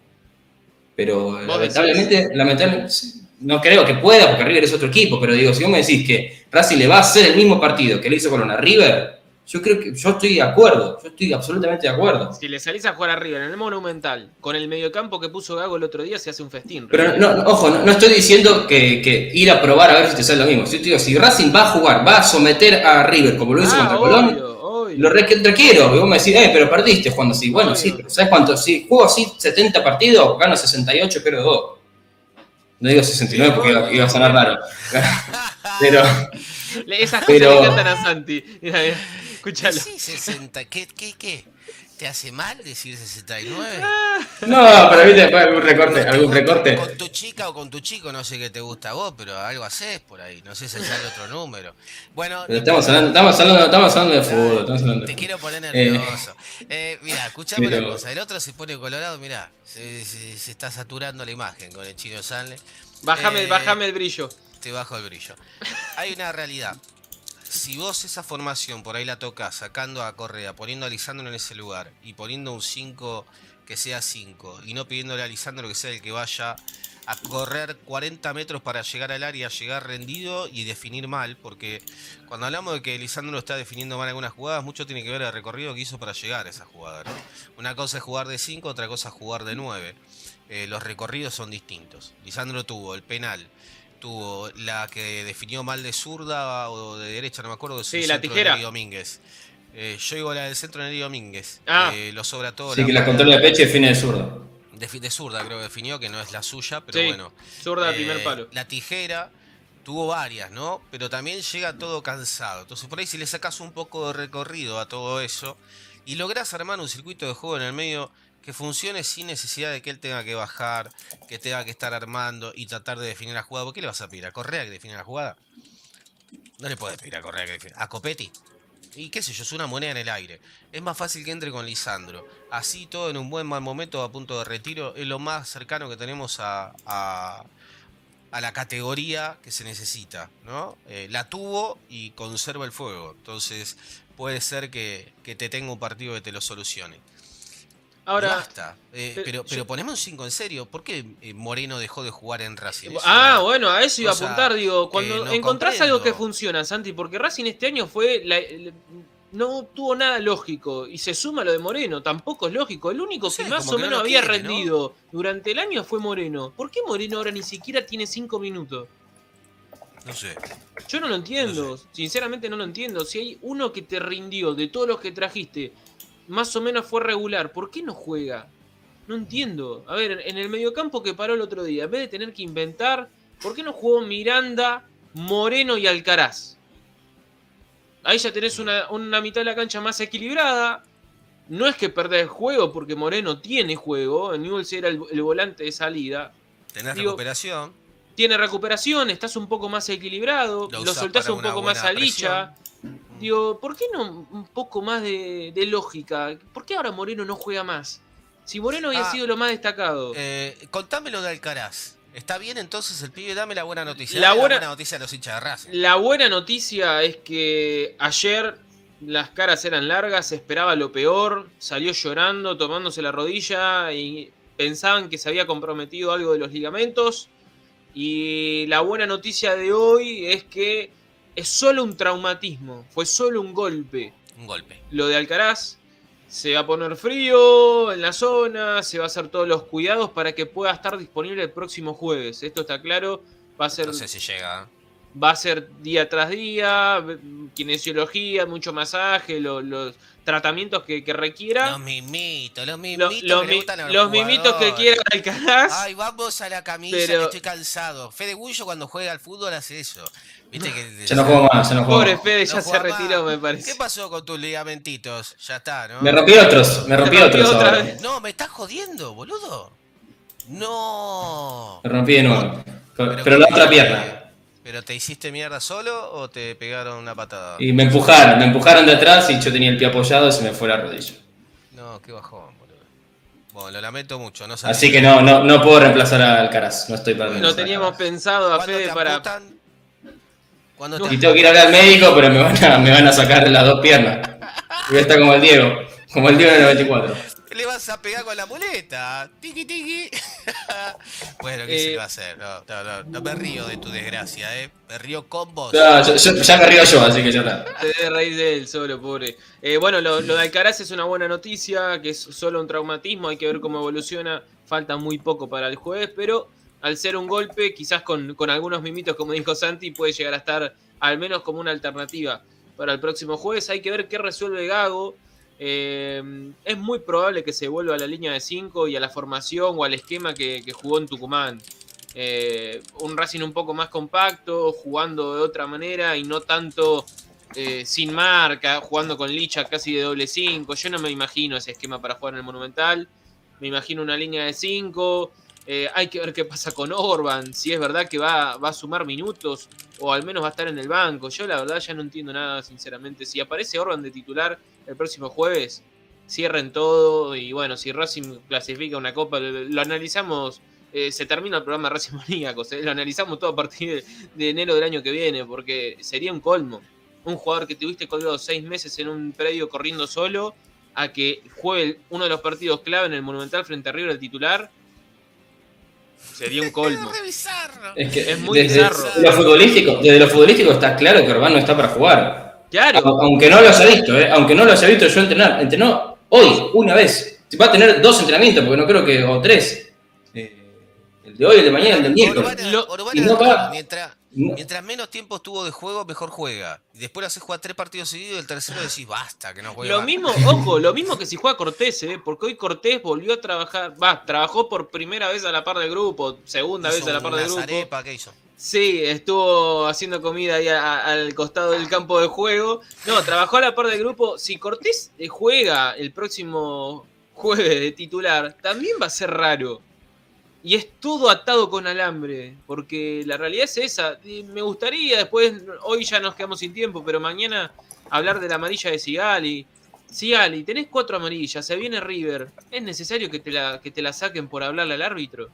Pero lamentablemente, lamentablemente, no creo que pueda, porque River es otro equipo, pero digo, si vos me decís que Racing le va a hacer el mismo partido que le hizo Colón a River, yo creo que yo estoy de acuerdo, yo estoy absolutamente de acuerdo. Si le salís a jugar arriba en el Monumental, con el mediocampo que puso Gago el otro día, se hace un festín. Pero no, ojo, no, estoy diciendo que, ir a probar a ver si te sale lo mismo. Yo te digo, si Racing va a jugar, va a someter a River como lo hizo ah, contra Colón, lo requiero. Y vos me decís, eh, pero perdiste jugando así. Bueno, sí, pero ¿sabes cuánto? Si juego así 70 partidos, gano 68, pero 2. No digo 69 porque iba, a sonar raro. pero. Esas cosas le encantan a Santi. Escúchalo. Sí, 60, ¿qué, qué, qué? ¿Te hace mal decir 69? No, pero viste, algún recorte, algún recorte. Con tu chica o con tu chico, no sé qué te gusta a vos, pero algo haces por ahí. No sé si sale otro número. Bueno, estamos, hablando, estamos, hablando, estamos hablando de fútbol. Estamos hablando te quiero poner eh, nervioso. Eh, mira, escuchame una cosa. El otro se pone colorado, mira, se, está saturando la imagen con el chino Sanle. Bájame, eh, bájame el brillo. Te bajo el brillo. Hay una realidad si vos esa formación por ahí la tocas, sacando a Correa, poniendo a Lisandro en ese lugar y poniendo un 5 que sea 5 y no pidiéndole a Lisandro que sea el que vaya a correr 40 metros para llegar al área, llegar rendido y definir mal, porque cuando hablamos de que Lisandro está definiendo mal algunas jugadas, mucho tiene que ver el recorrido que hizo para llegar a esa jugada. Una cosa es jugar de 5, otra cosa es jugar de 9. Eh, los recorridos son distintos. Lisandro tuvo el penal tuvo la que definió mal de zurda o de derecha, no me acuerdo. Sí, la tijera. De Domínguez. Eh, yo digo la del centro de Nelly Domínguez. Ah. lo sobra todo. Sí, que la controla de pecho y define de zurda. De, de, zurda creo que definió, que no es la suya, pero bueno. Zurda primer eh, palo. La tijera tuvo varias, ¿no? Pero también llega todo cansado. Entonces por ahí si le sacas un poco de recorrido a todo eso y lográs armar un circuito de juego en el medio que funcione sin necesidad de que él tenga que bajar, que tenga que estar armando y tratar de definir la jugada. ¿Por qué le vas a pedir a Correa que define la jugada? No le puedes pedir a Correa que define. A Copetti. Y qué sé yo, es una moneda en el aire. Es más fácil que entre con Lisandro. Así todo en un buen mal momento a punto de retiro. Es lo más cercano que tenemos a, a, la categoría que se necesita. ¿no? Eh, la tuvo y conserva el fuego. Entonces puede ser que, que te tenga un partido que te lo solucione. Ahora, Basta. Eh, pero, pero ponemos un 5 en serio. ¿Por qué eh, Moreno dejó de jugar en Racing? ah, bueno, a eso iba a apuntar. Digo, cuando encontrás algo que funciona, Santi, porque Racing este año fue. no tuvo nada lógico. Y se suma lo de Moreno, tampoco es lógico. El único que más o menos había rendido durante el año fue Moreno. ¿Por qué Moreno ahora ni siquiera tiene 5 minutos? No sé. Yo no lo entiendo. Sinceramente no lo entiendo. Si hay uno que te rindió de todos los que trajiste más o menos fue regular. ¿Por qué no juega? No entiendo. A ver, en el mediocampo que paró el otro día, en vez de tener que inventar, ¿por qué no jugó Miranda, Moreno y Alcaraz? Ahí ya tenés una, mitad de la cancha más equilibrada. No es que perdés juego, porque Moreno tiene juego. Newell's era el, volante de salida. Tenés recuperación. Tiene recuperación, estás un poco más equilibrado. Lo, soltás un poco más a Licha. Digo, ¿por qué no un poco más de, lógica? ¿Por qué ahora Moreno no juega más? Si Moreno había ah, sido lo más destacado. Eh, contame lo de Alcaraz. ¿Está bien entonces el pibe? Dame la buena noticia. La, buena, noticia de los hinchas de Racing. La buena noticia es que ayer las caras eran largas, se esperaba lo peor, salió llorando, tomándose la rodilla y pensaban que se había comprometido algo de los ligamentos. Y la buena noticia de hoy es que es solo un traumatismo, fue solo un golpe. Un golpe. Lo de Alcaraz, se va a poner frío en la zona, se va a hacer todos los cuidados para que pueda estar disponible el próximo jueves. Esto está claro, va a ser... No sé si llega. Va a ser día tras día, kinesiología, mucho masaje, los tratamientos que, requiera. Los mimitos, los mimitos. los, mimitos que quiera Alcaraz. Ay, vamos a la camisa, que estoy cansado. Fede Gullo cuando juega al fútbol hace eso. ¿Viste que ya no juego más, ya no juego Pobre Fede, ya se retiró, me parece. ¿Qué pasó con tus ligamentitos? Ya está, ¿no? Me rompí otros, me rompí, otros. Otra No, me estás jodiendo, boludo. No. Me rompí de nuevo. Pero, la otra pierna. ¿Pero te hiciste mierda solo o te pegaron una patada? Y me empujaron, me empujaron de atrás y yo tenía el pie apoyado y se me fue la rodilla. No, qué bajón, boludo. Bueno, lo lamento mucho. No Así que no, no, no puedo reemplazar a Alcaraz, no estoy para No teníamos pensado a Fede para... Y tengo que ir a ver al médico, pero me van a, me van a sacar las dos piernas. Voy a estar como el Diego, como el Diego del 94. Le vas a pegar con la muleta. Tiki tiki. bueno, ¿qué se le va a hacer? No, no, no, me río de tu desgracia, ¿eh? Me río con vos. ya me río yo, así que ya está. Te debe reír de él solo, pobre. Eh, bueno, lo, lo de Alcaraz es una buena noticia, que es solo un traumatismo, hay que ver cómo evoluciona. Falta muy poco para el jueves, pero al ser un golpe, quizás con, algunos mimitos, como dijo Santi, puede llegar a estar al menos como una alternativa para el próximo jueves. Hay que ver qué resuelve Gago. Eh, es muy probable que se vuelva a la línea de 5 y a la formación o al esquema que, jugó en Tucumán. Eh, un Racing un poco más compacto, jugando de otra manera y no tanto eh, sin marca, jugando con Licha casi de doble 5. Yo no me imagino ese esquema para jugar en el Monumental. Me imagino una línea de 5. Eh, hay que ver qué pasa con Orban, si es verdad que va, va, a sumar minutos o al menos va a estar en el banco. Yo la verdad ya no entiendo nada, sinceramente. Si aparece Orban de titular el próximo jueves, cierren todo y bueno, si Racing clasifica una copa, lo, analizamos, eh, se termina el programa Racing Maníacos, lo analizamos todo a partir de enero del año que viene, porque sería un colmo un jugador que tuviste colgado seis meses en un predio corriendo solo a que juegue uno de los partidos clave en el Monumental frente a River el titular. Sería un colmo. es que es muy desde Lo futbolístico, desde lo futbolístico está claro que Urbano está para jugar. Claro. Aunque no lo haya visto, ¿eh? aunque no lo haya visto yo entrenar. Entrenó hoy, una vez. Va a tener dos entrenamientos, porque no creo que, o tres. Eh, el de hoy, el de mañana, el de miércoles. y no va, mientras, Mientras menos tiempo estuvo de juego, mejor juega. Y después lo haces jugar tres partidos seguidos y el tercero decís, basta, que no juega. Lo mismo, ojo, lo mismo que si juega Cortés, ¿eh? porque hoy Cortés volvió a trabajar, va, trabajó por primera vez a la par del grupo, segunda vez a la par del grupo. Arepa, ¿qué hizo? Sí, estuvo haciendo comida ahí al costado del campo de juego. No, trabajó a la par del grupo. Si Cortés eh, juega el próximo jueves de titular, también va a ser raro y es todo atado con alambre, porque la realidad es esa. me gustaría después, hoy ya nos quedamos sin tiempo, pero mañana hablar de la amarilla de Sigali. Sigali, tenés cuatro amarillas, se viene River. ¿Es necesario que te la, que te la saquen por hablarle al árbitro?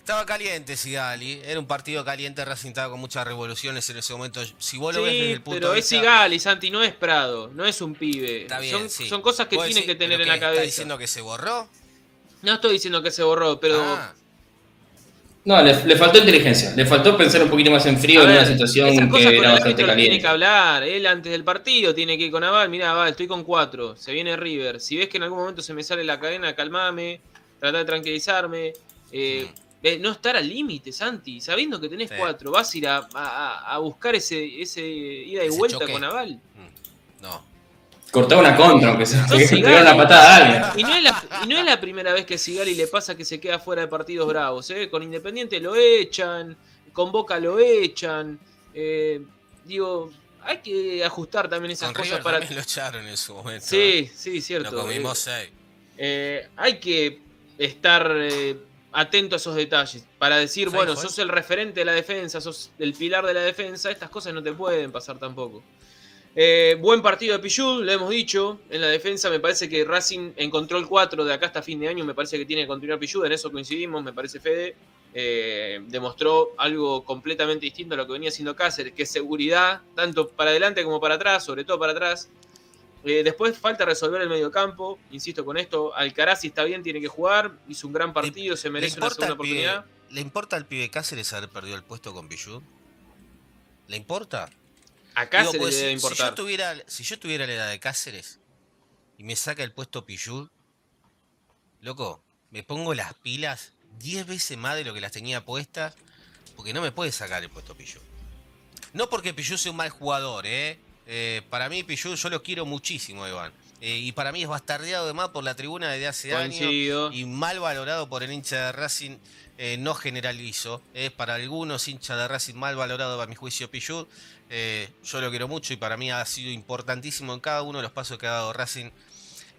Estaba caliente Sigali, era un partido caliente, Racing con muchas revoluciones en ese momento. Si vos lo ves desde el punto pero es Sigali, Santi, no es Prado, no es un pibe. son, son, cosas que tiene que tener en la cabeza. ¿Estás diciendo que se borró? No estoy diciendo que se borró, pero. Ah. No, le, faltó inteligencia. Le faltó pensar un poquito más en frío en una situación que era bastante caliente. Tiene que hablar. Él antes del partido tiene que ir con Aval. Mirá, Aval, estoy con cuatro. Se viene River. Si ves que en algún momento se me sale la cadena, calmame. Trata de tranquilizarme. Eh, mm. no estar al límite, Santi. Sabiendo que tenés cuatro, vas a ir a, buscar ese, ese ida y vuelta con Aval. Mm. No. Cortaba una contra, aunque se, no una patada a alguien. Y no, es la, y no es la primera vez que a Sigali le pasa que se queda fuera de partidos bravos. ¿eh? Con Independiente lo echan, con Boca lo echan. Eh, digo, hay que ajustar también esas cosas para. lo echaron en su momento. Sí, ¿eh? sí, cierto. Lo comimos seis. hay que estar atento a esos detalles. Para decir, bueno, sos el referente de la defensa, sos el pilar de la defensa, estas cosas no te pueden pasar tampoco. Eh, buen partido de Pichud, lo hemos dicho. En la defensa me parece que Racing encontró el 4 de acá hasta fin de año. Me parece que tiene que continuar Pichud, en eso coincidimos, me parece Fede. Eh, demostró algo completamente distinto a lo que venía haciendo Cáceres, que es seguridad, tanto para adelante como para atrás, sobre todo para atrás. Eh, después falta resolver el medio campo, insisto con esto. Alcaraz, si está bien, tiene que jugar. Hizo un gran partido, se merece una segunda oportunidad. ¿Le importa al pibe Cáceres haber perdido el puesto con Pichud? ¿Le importa? A Cáceres pues, debe importar. Si yo, tuviera, si yo tuviera la edad de Cáceres y me saca el puesto Pillud, loco, me pongo las pilas 10 veces más de lo que las tenía puestas, porque no me puede sacar el puesto Pillud. No porque Pillud sea un mal jugador, ¿eh? eh para mí Pillud yo lo quiero muchísimo, Iván. Eh, y para mí es bastardeado además por la tribuna desde hace años y mal valorado por el hincha de Racing. Eh, no generalizo, es para algunos hinchas de Racing mal valorado a mi juicio Pillud. Eh, yo lo quiero mucho y para mí ha sido importantísimo en cada uno de los pasos que ha dado Racing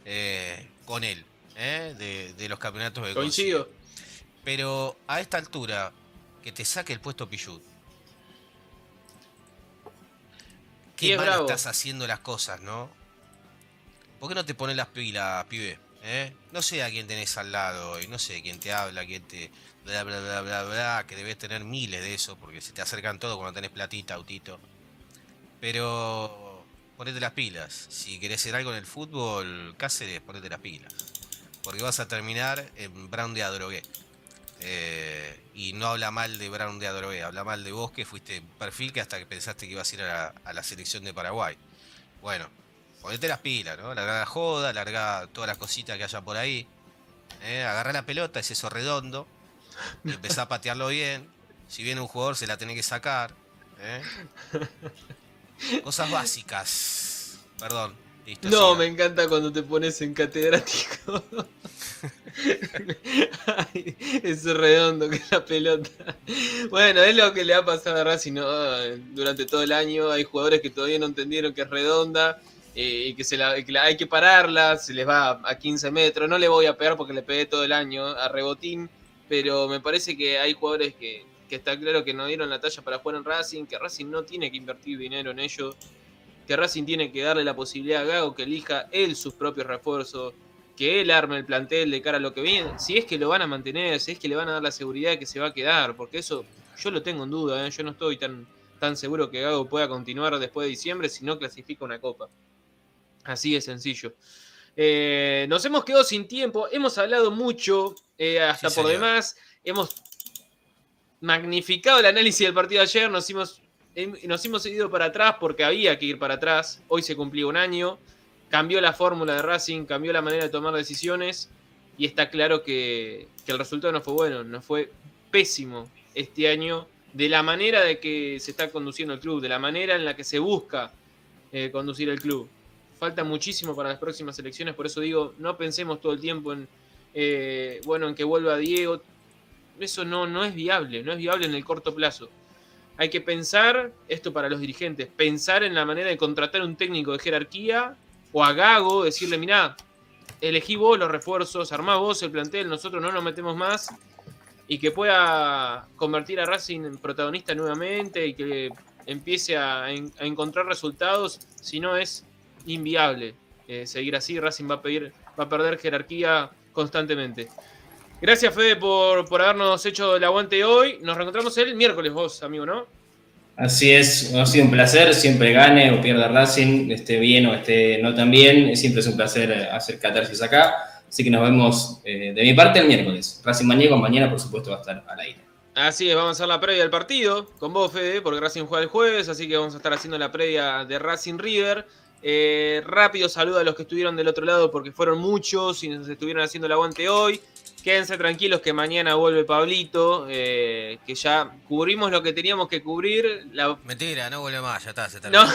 eh, con él, eh, de, los campeonatos de Coincido. Pero a esta altura, que te saque el puesto Pichut. Qué mal estás haciendo las cosas, ¿no? ¿Por qué no te pones las pilas, pibe? No sé a quién tenés al lado y no sé quién te habla, quién te. bla bla bla bla bla, que debes tener miles de eso porque se te acercan todo cuando tenés platita, autito. Pero ponete las pilas. Si querés hacer algo en el fútbol, Cáceres, ponete las pilas. Porque vas a terminar en Brown de Adrogué. Eh, y no habla mal de Brown de Adrogué, habla mal de vos que fuiste perfil que hasta que pensaste que ibas a ir a la, selección de Paraguay. Bueno, ponete las pilas, ¿no? Larga la joda, larga todas las cositas que haya por ahí. ¿eh? Agarra la pelota, es eso redondo. Y empezá a patearlo bien. Si viene un jugador, se la tiene que sacar. ¿eh? Cosas básicas. Perdón. no, me encanta cuando te pones en catedrático. es redondo que la pelota. Bueno, es lo que le ha pasado a Racing durante todo el año. Hay jugadores que todavía no entendieron que es redonda eh, y que, se la, hay que pararla. Se les va a 15 metros. No le voy a pegar porque le pegué todo el año a rebotín. Pero me parece que hay jugadores que, que está claro que no dieron la talla para jugar en Racing. Que Racing no tiene que invertir dinero en ello que Racing tiene que darle la posibilidad a Gago que elija él sus propios refuerzos, que él arme el plantel de cara a lo que viene, si es que lo van a mantener, si es que le van a dar la seguridad que se va a quedar, porque eso yo lo tengo en duda, ¿eh? yo no estoy tan, tan seguro que Gago pueda continuar después de diciembre si no clasifica una copa. Así de sencillo. Eh, nos hemos quedado sin tiempo, hemos hablado mucho, eh, hasta por demás, hemos magnificado el análisis del partido de ayer, nos hicimos nos hemos ido para atrás porque había que ir para atrás. Hoy se cumplió un año, cambió la fórmula de Racing, cambió la manera de tomar decisiones y está claro que, el resultado no fue bueno, no fue pésimo este año de la manera de que se está conduciendo el club, de la manera en la que se busca eh, conducir el club. Falta muchísimo para las próximas elecciones, por eso digo, no pensemos todo el tiempo en, eh, bueno, en que vuelva Diego. Eso no, no es viable, no es viable en el corto plazo hay que pensar, esto para los dirigentes, pensar en la manera de contratar un técnico de jerarquía o a Gago, decirle, mirá, elegí vos los refuerzos, armá vos el plantel, nosotros no nos metemos más y que pueda convertir a Racing en protagonista nuevamente y que empiece a, encontrar resultados, si no es inviable eh, seguir así, Racing va a, pedir, va a perder jerarquía constantemente. Gracias, Fede, por, por habernos hecho el aguante hoy. Nos reencontramos el miércoles, vos, amigo, ¿no? Así es, ha sido un placer, siempre gane o pierda Racing, esté bien o esté no tan bien, siempre es un placer hacer catarsis acá, así que nos vemos eh, de mi parte el miércoles. Racing Mañego mañana, por supuesto, va a estar al aire. Así es, vamos a hacer la previa del partido con vos, Fede, porque Racing juega el jueves, así que vamos a estar haciendo la previa de Racing River. Eh, rápido saludo a los que estuvieron del otro lado porque fueron muchos y nos estuvieron haciendo el aguante hoy. Quédense tranquilos que mañana vuelve Pablito, eh, que ya cubrimos lo que teníamos que cubrir. Mentira, no vuelve más, ya está, se terminó. No,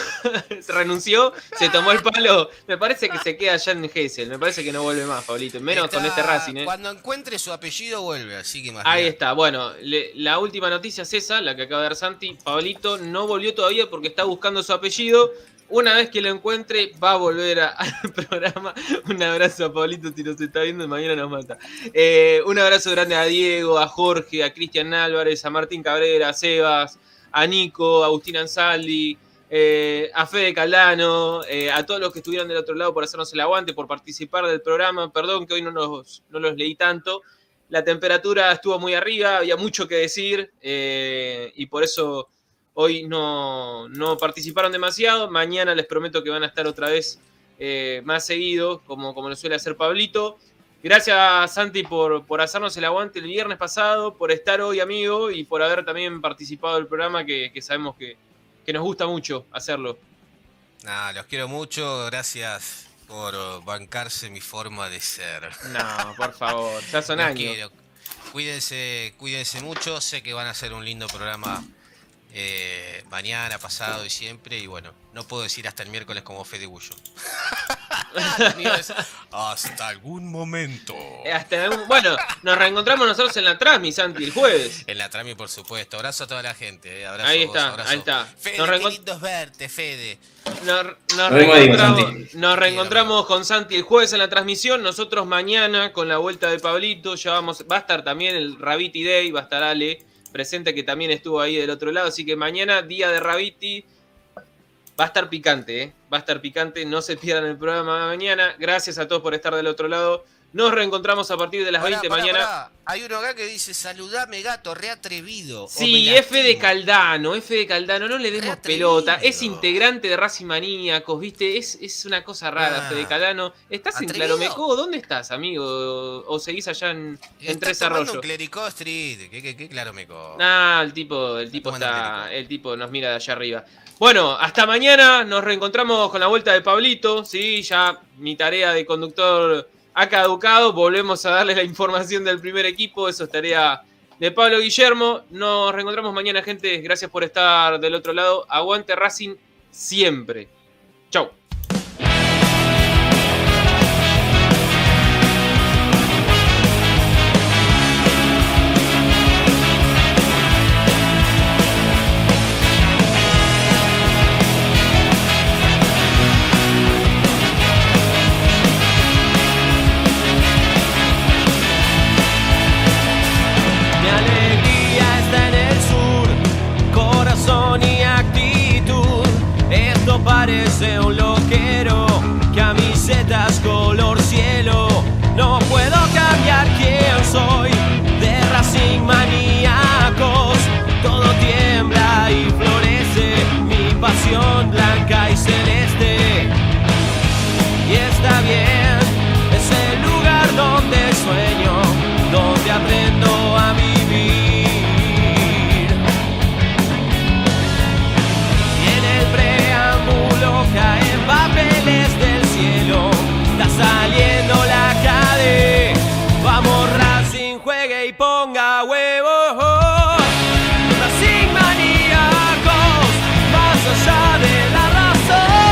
se renunció, se tomó el palo. Me parece que se queda allá en Gessel, me parece que no vuelve más, Pablito, menos con este Racing. ¿eh? Cuando encuentre su apellido vuelve, así que más. Ahí está, bueno, la última noticia es esa, la que acaba de dar Santi. Pablito no volvió todavía porque está buscando su apellido. Una vez que lo encuentre, va a volver al programa. Un abrazo a Pablito si nos está viendo, mañana nos mata. Eh, un abrazo grande a Diego, a Jorge, a Cristian Álvarez, a Martín Cabrera, a Sebas, a Nico, a Agustín Ansaldi, eh, a Fede Caldano, eh, a todos los que estuvieron del otro lado por hacernos el aguante, por participar del programa. Perdón que hoy no, no los leí tanto. La temperatura estuvo muy arriba, había mucho que decir y por eso Hoy no, participaron demasiado. Mañana les prometo que van a estar otra vez eh, más seguidos, como, como lo suele hacer Pablito. Gracias, Santi, por, por hacernos el aguante el viernes pasado, por estar hoy, amigo, y por haber también participado del programa que, sabemos que, nos gusta mucho hacerlo. Nada, los quiero mucho. Gracias por bancarse mi forma de ser. No, por favor, ya son años. Cuídense, cuídense mucho. Sé que van a hacer un lindo programa eh, mañana, pasado y siempre. Y bueno, no puedo decir hasta el miércoles como Fede Bullo. hasta algún momento. Eh, bueno, nos reencontramos nosotros en la Trami, Santi, el jueves. En la Trami, por supuesto. Abrazo a toda la gente. Eh. ahí está, ahí está. Fede, nos verte, Fede. Nos, reencontramos, con Santi el jueves en la transmisión. Nosotros mañana con la vuelta de Pablito. Ya vamos, va a estar también el Rabiti Day, va a estar Ale presente que también estuvo ahí del otro lado. Así que mañana, día de Rabiti, va a estar picante, ¿eh? Va a estar picante, no se pierdan el programa mañana. Gracias a todos por estar del otro lado. Nos reencontramos a partir de las 20 mañana. Hay uno acá que dice, saludame gato, reatrevido. Sí, F de Caldano, F de Caldano, no le demos pelota. Es integrante de Racing Maníacos, ¿viste? Es, es una cosa rara, F de ah. Caldano. ¿Estás en Claromecó? ¿Dónde estás, amigo? ¿O seguís allá en, en Tres Arroyos? Clericó Street, ¿qué, qué, qué Claromecó? Nah, el tipo, el tipo está, el tipo nos mira de allá arriba. Bueno, hasta mañana, nos reencontramos con la vuelta de Pablito, sí, ya mi tarea de conductor ha caducado. Volvemos a darles la información del primer equipo. Eso es tarea de Pablo Guillermo. Nos reencontramos mañana, gente. Gracias por estar del otro lado. Aguante Racing siempre. Chau.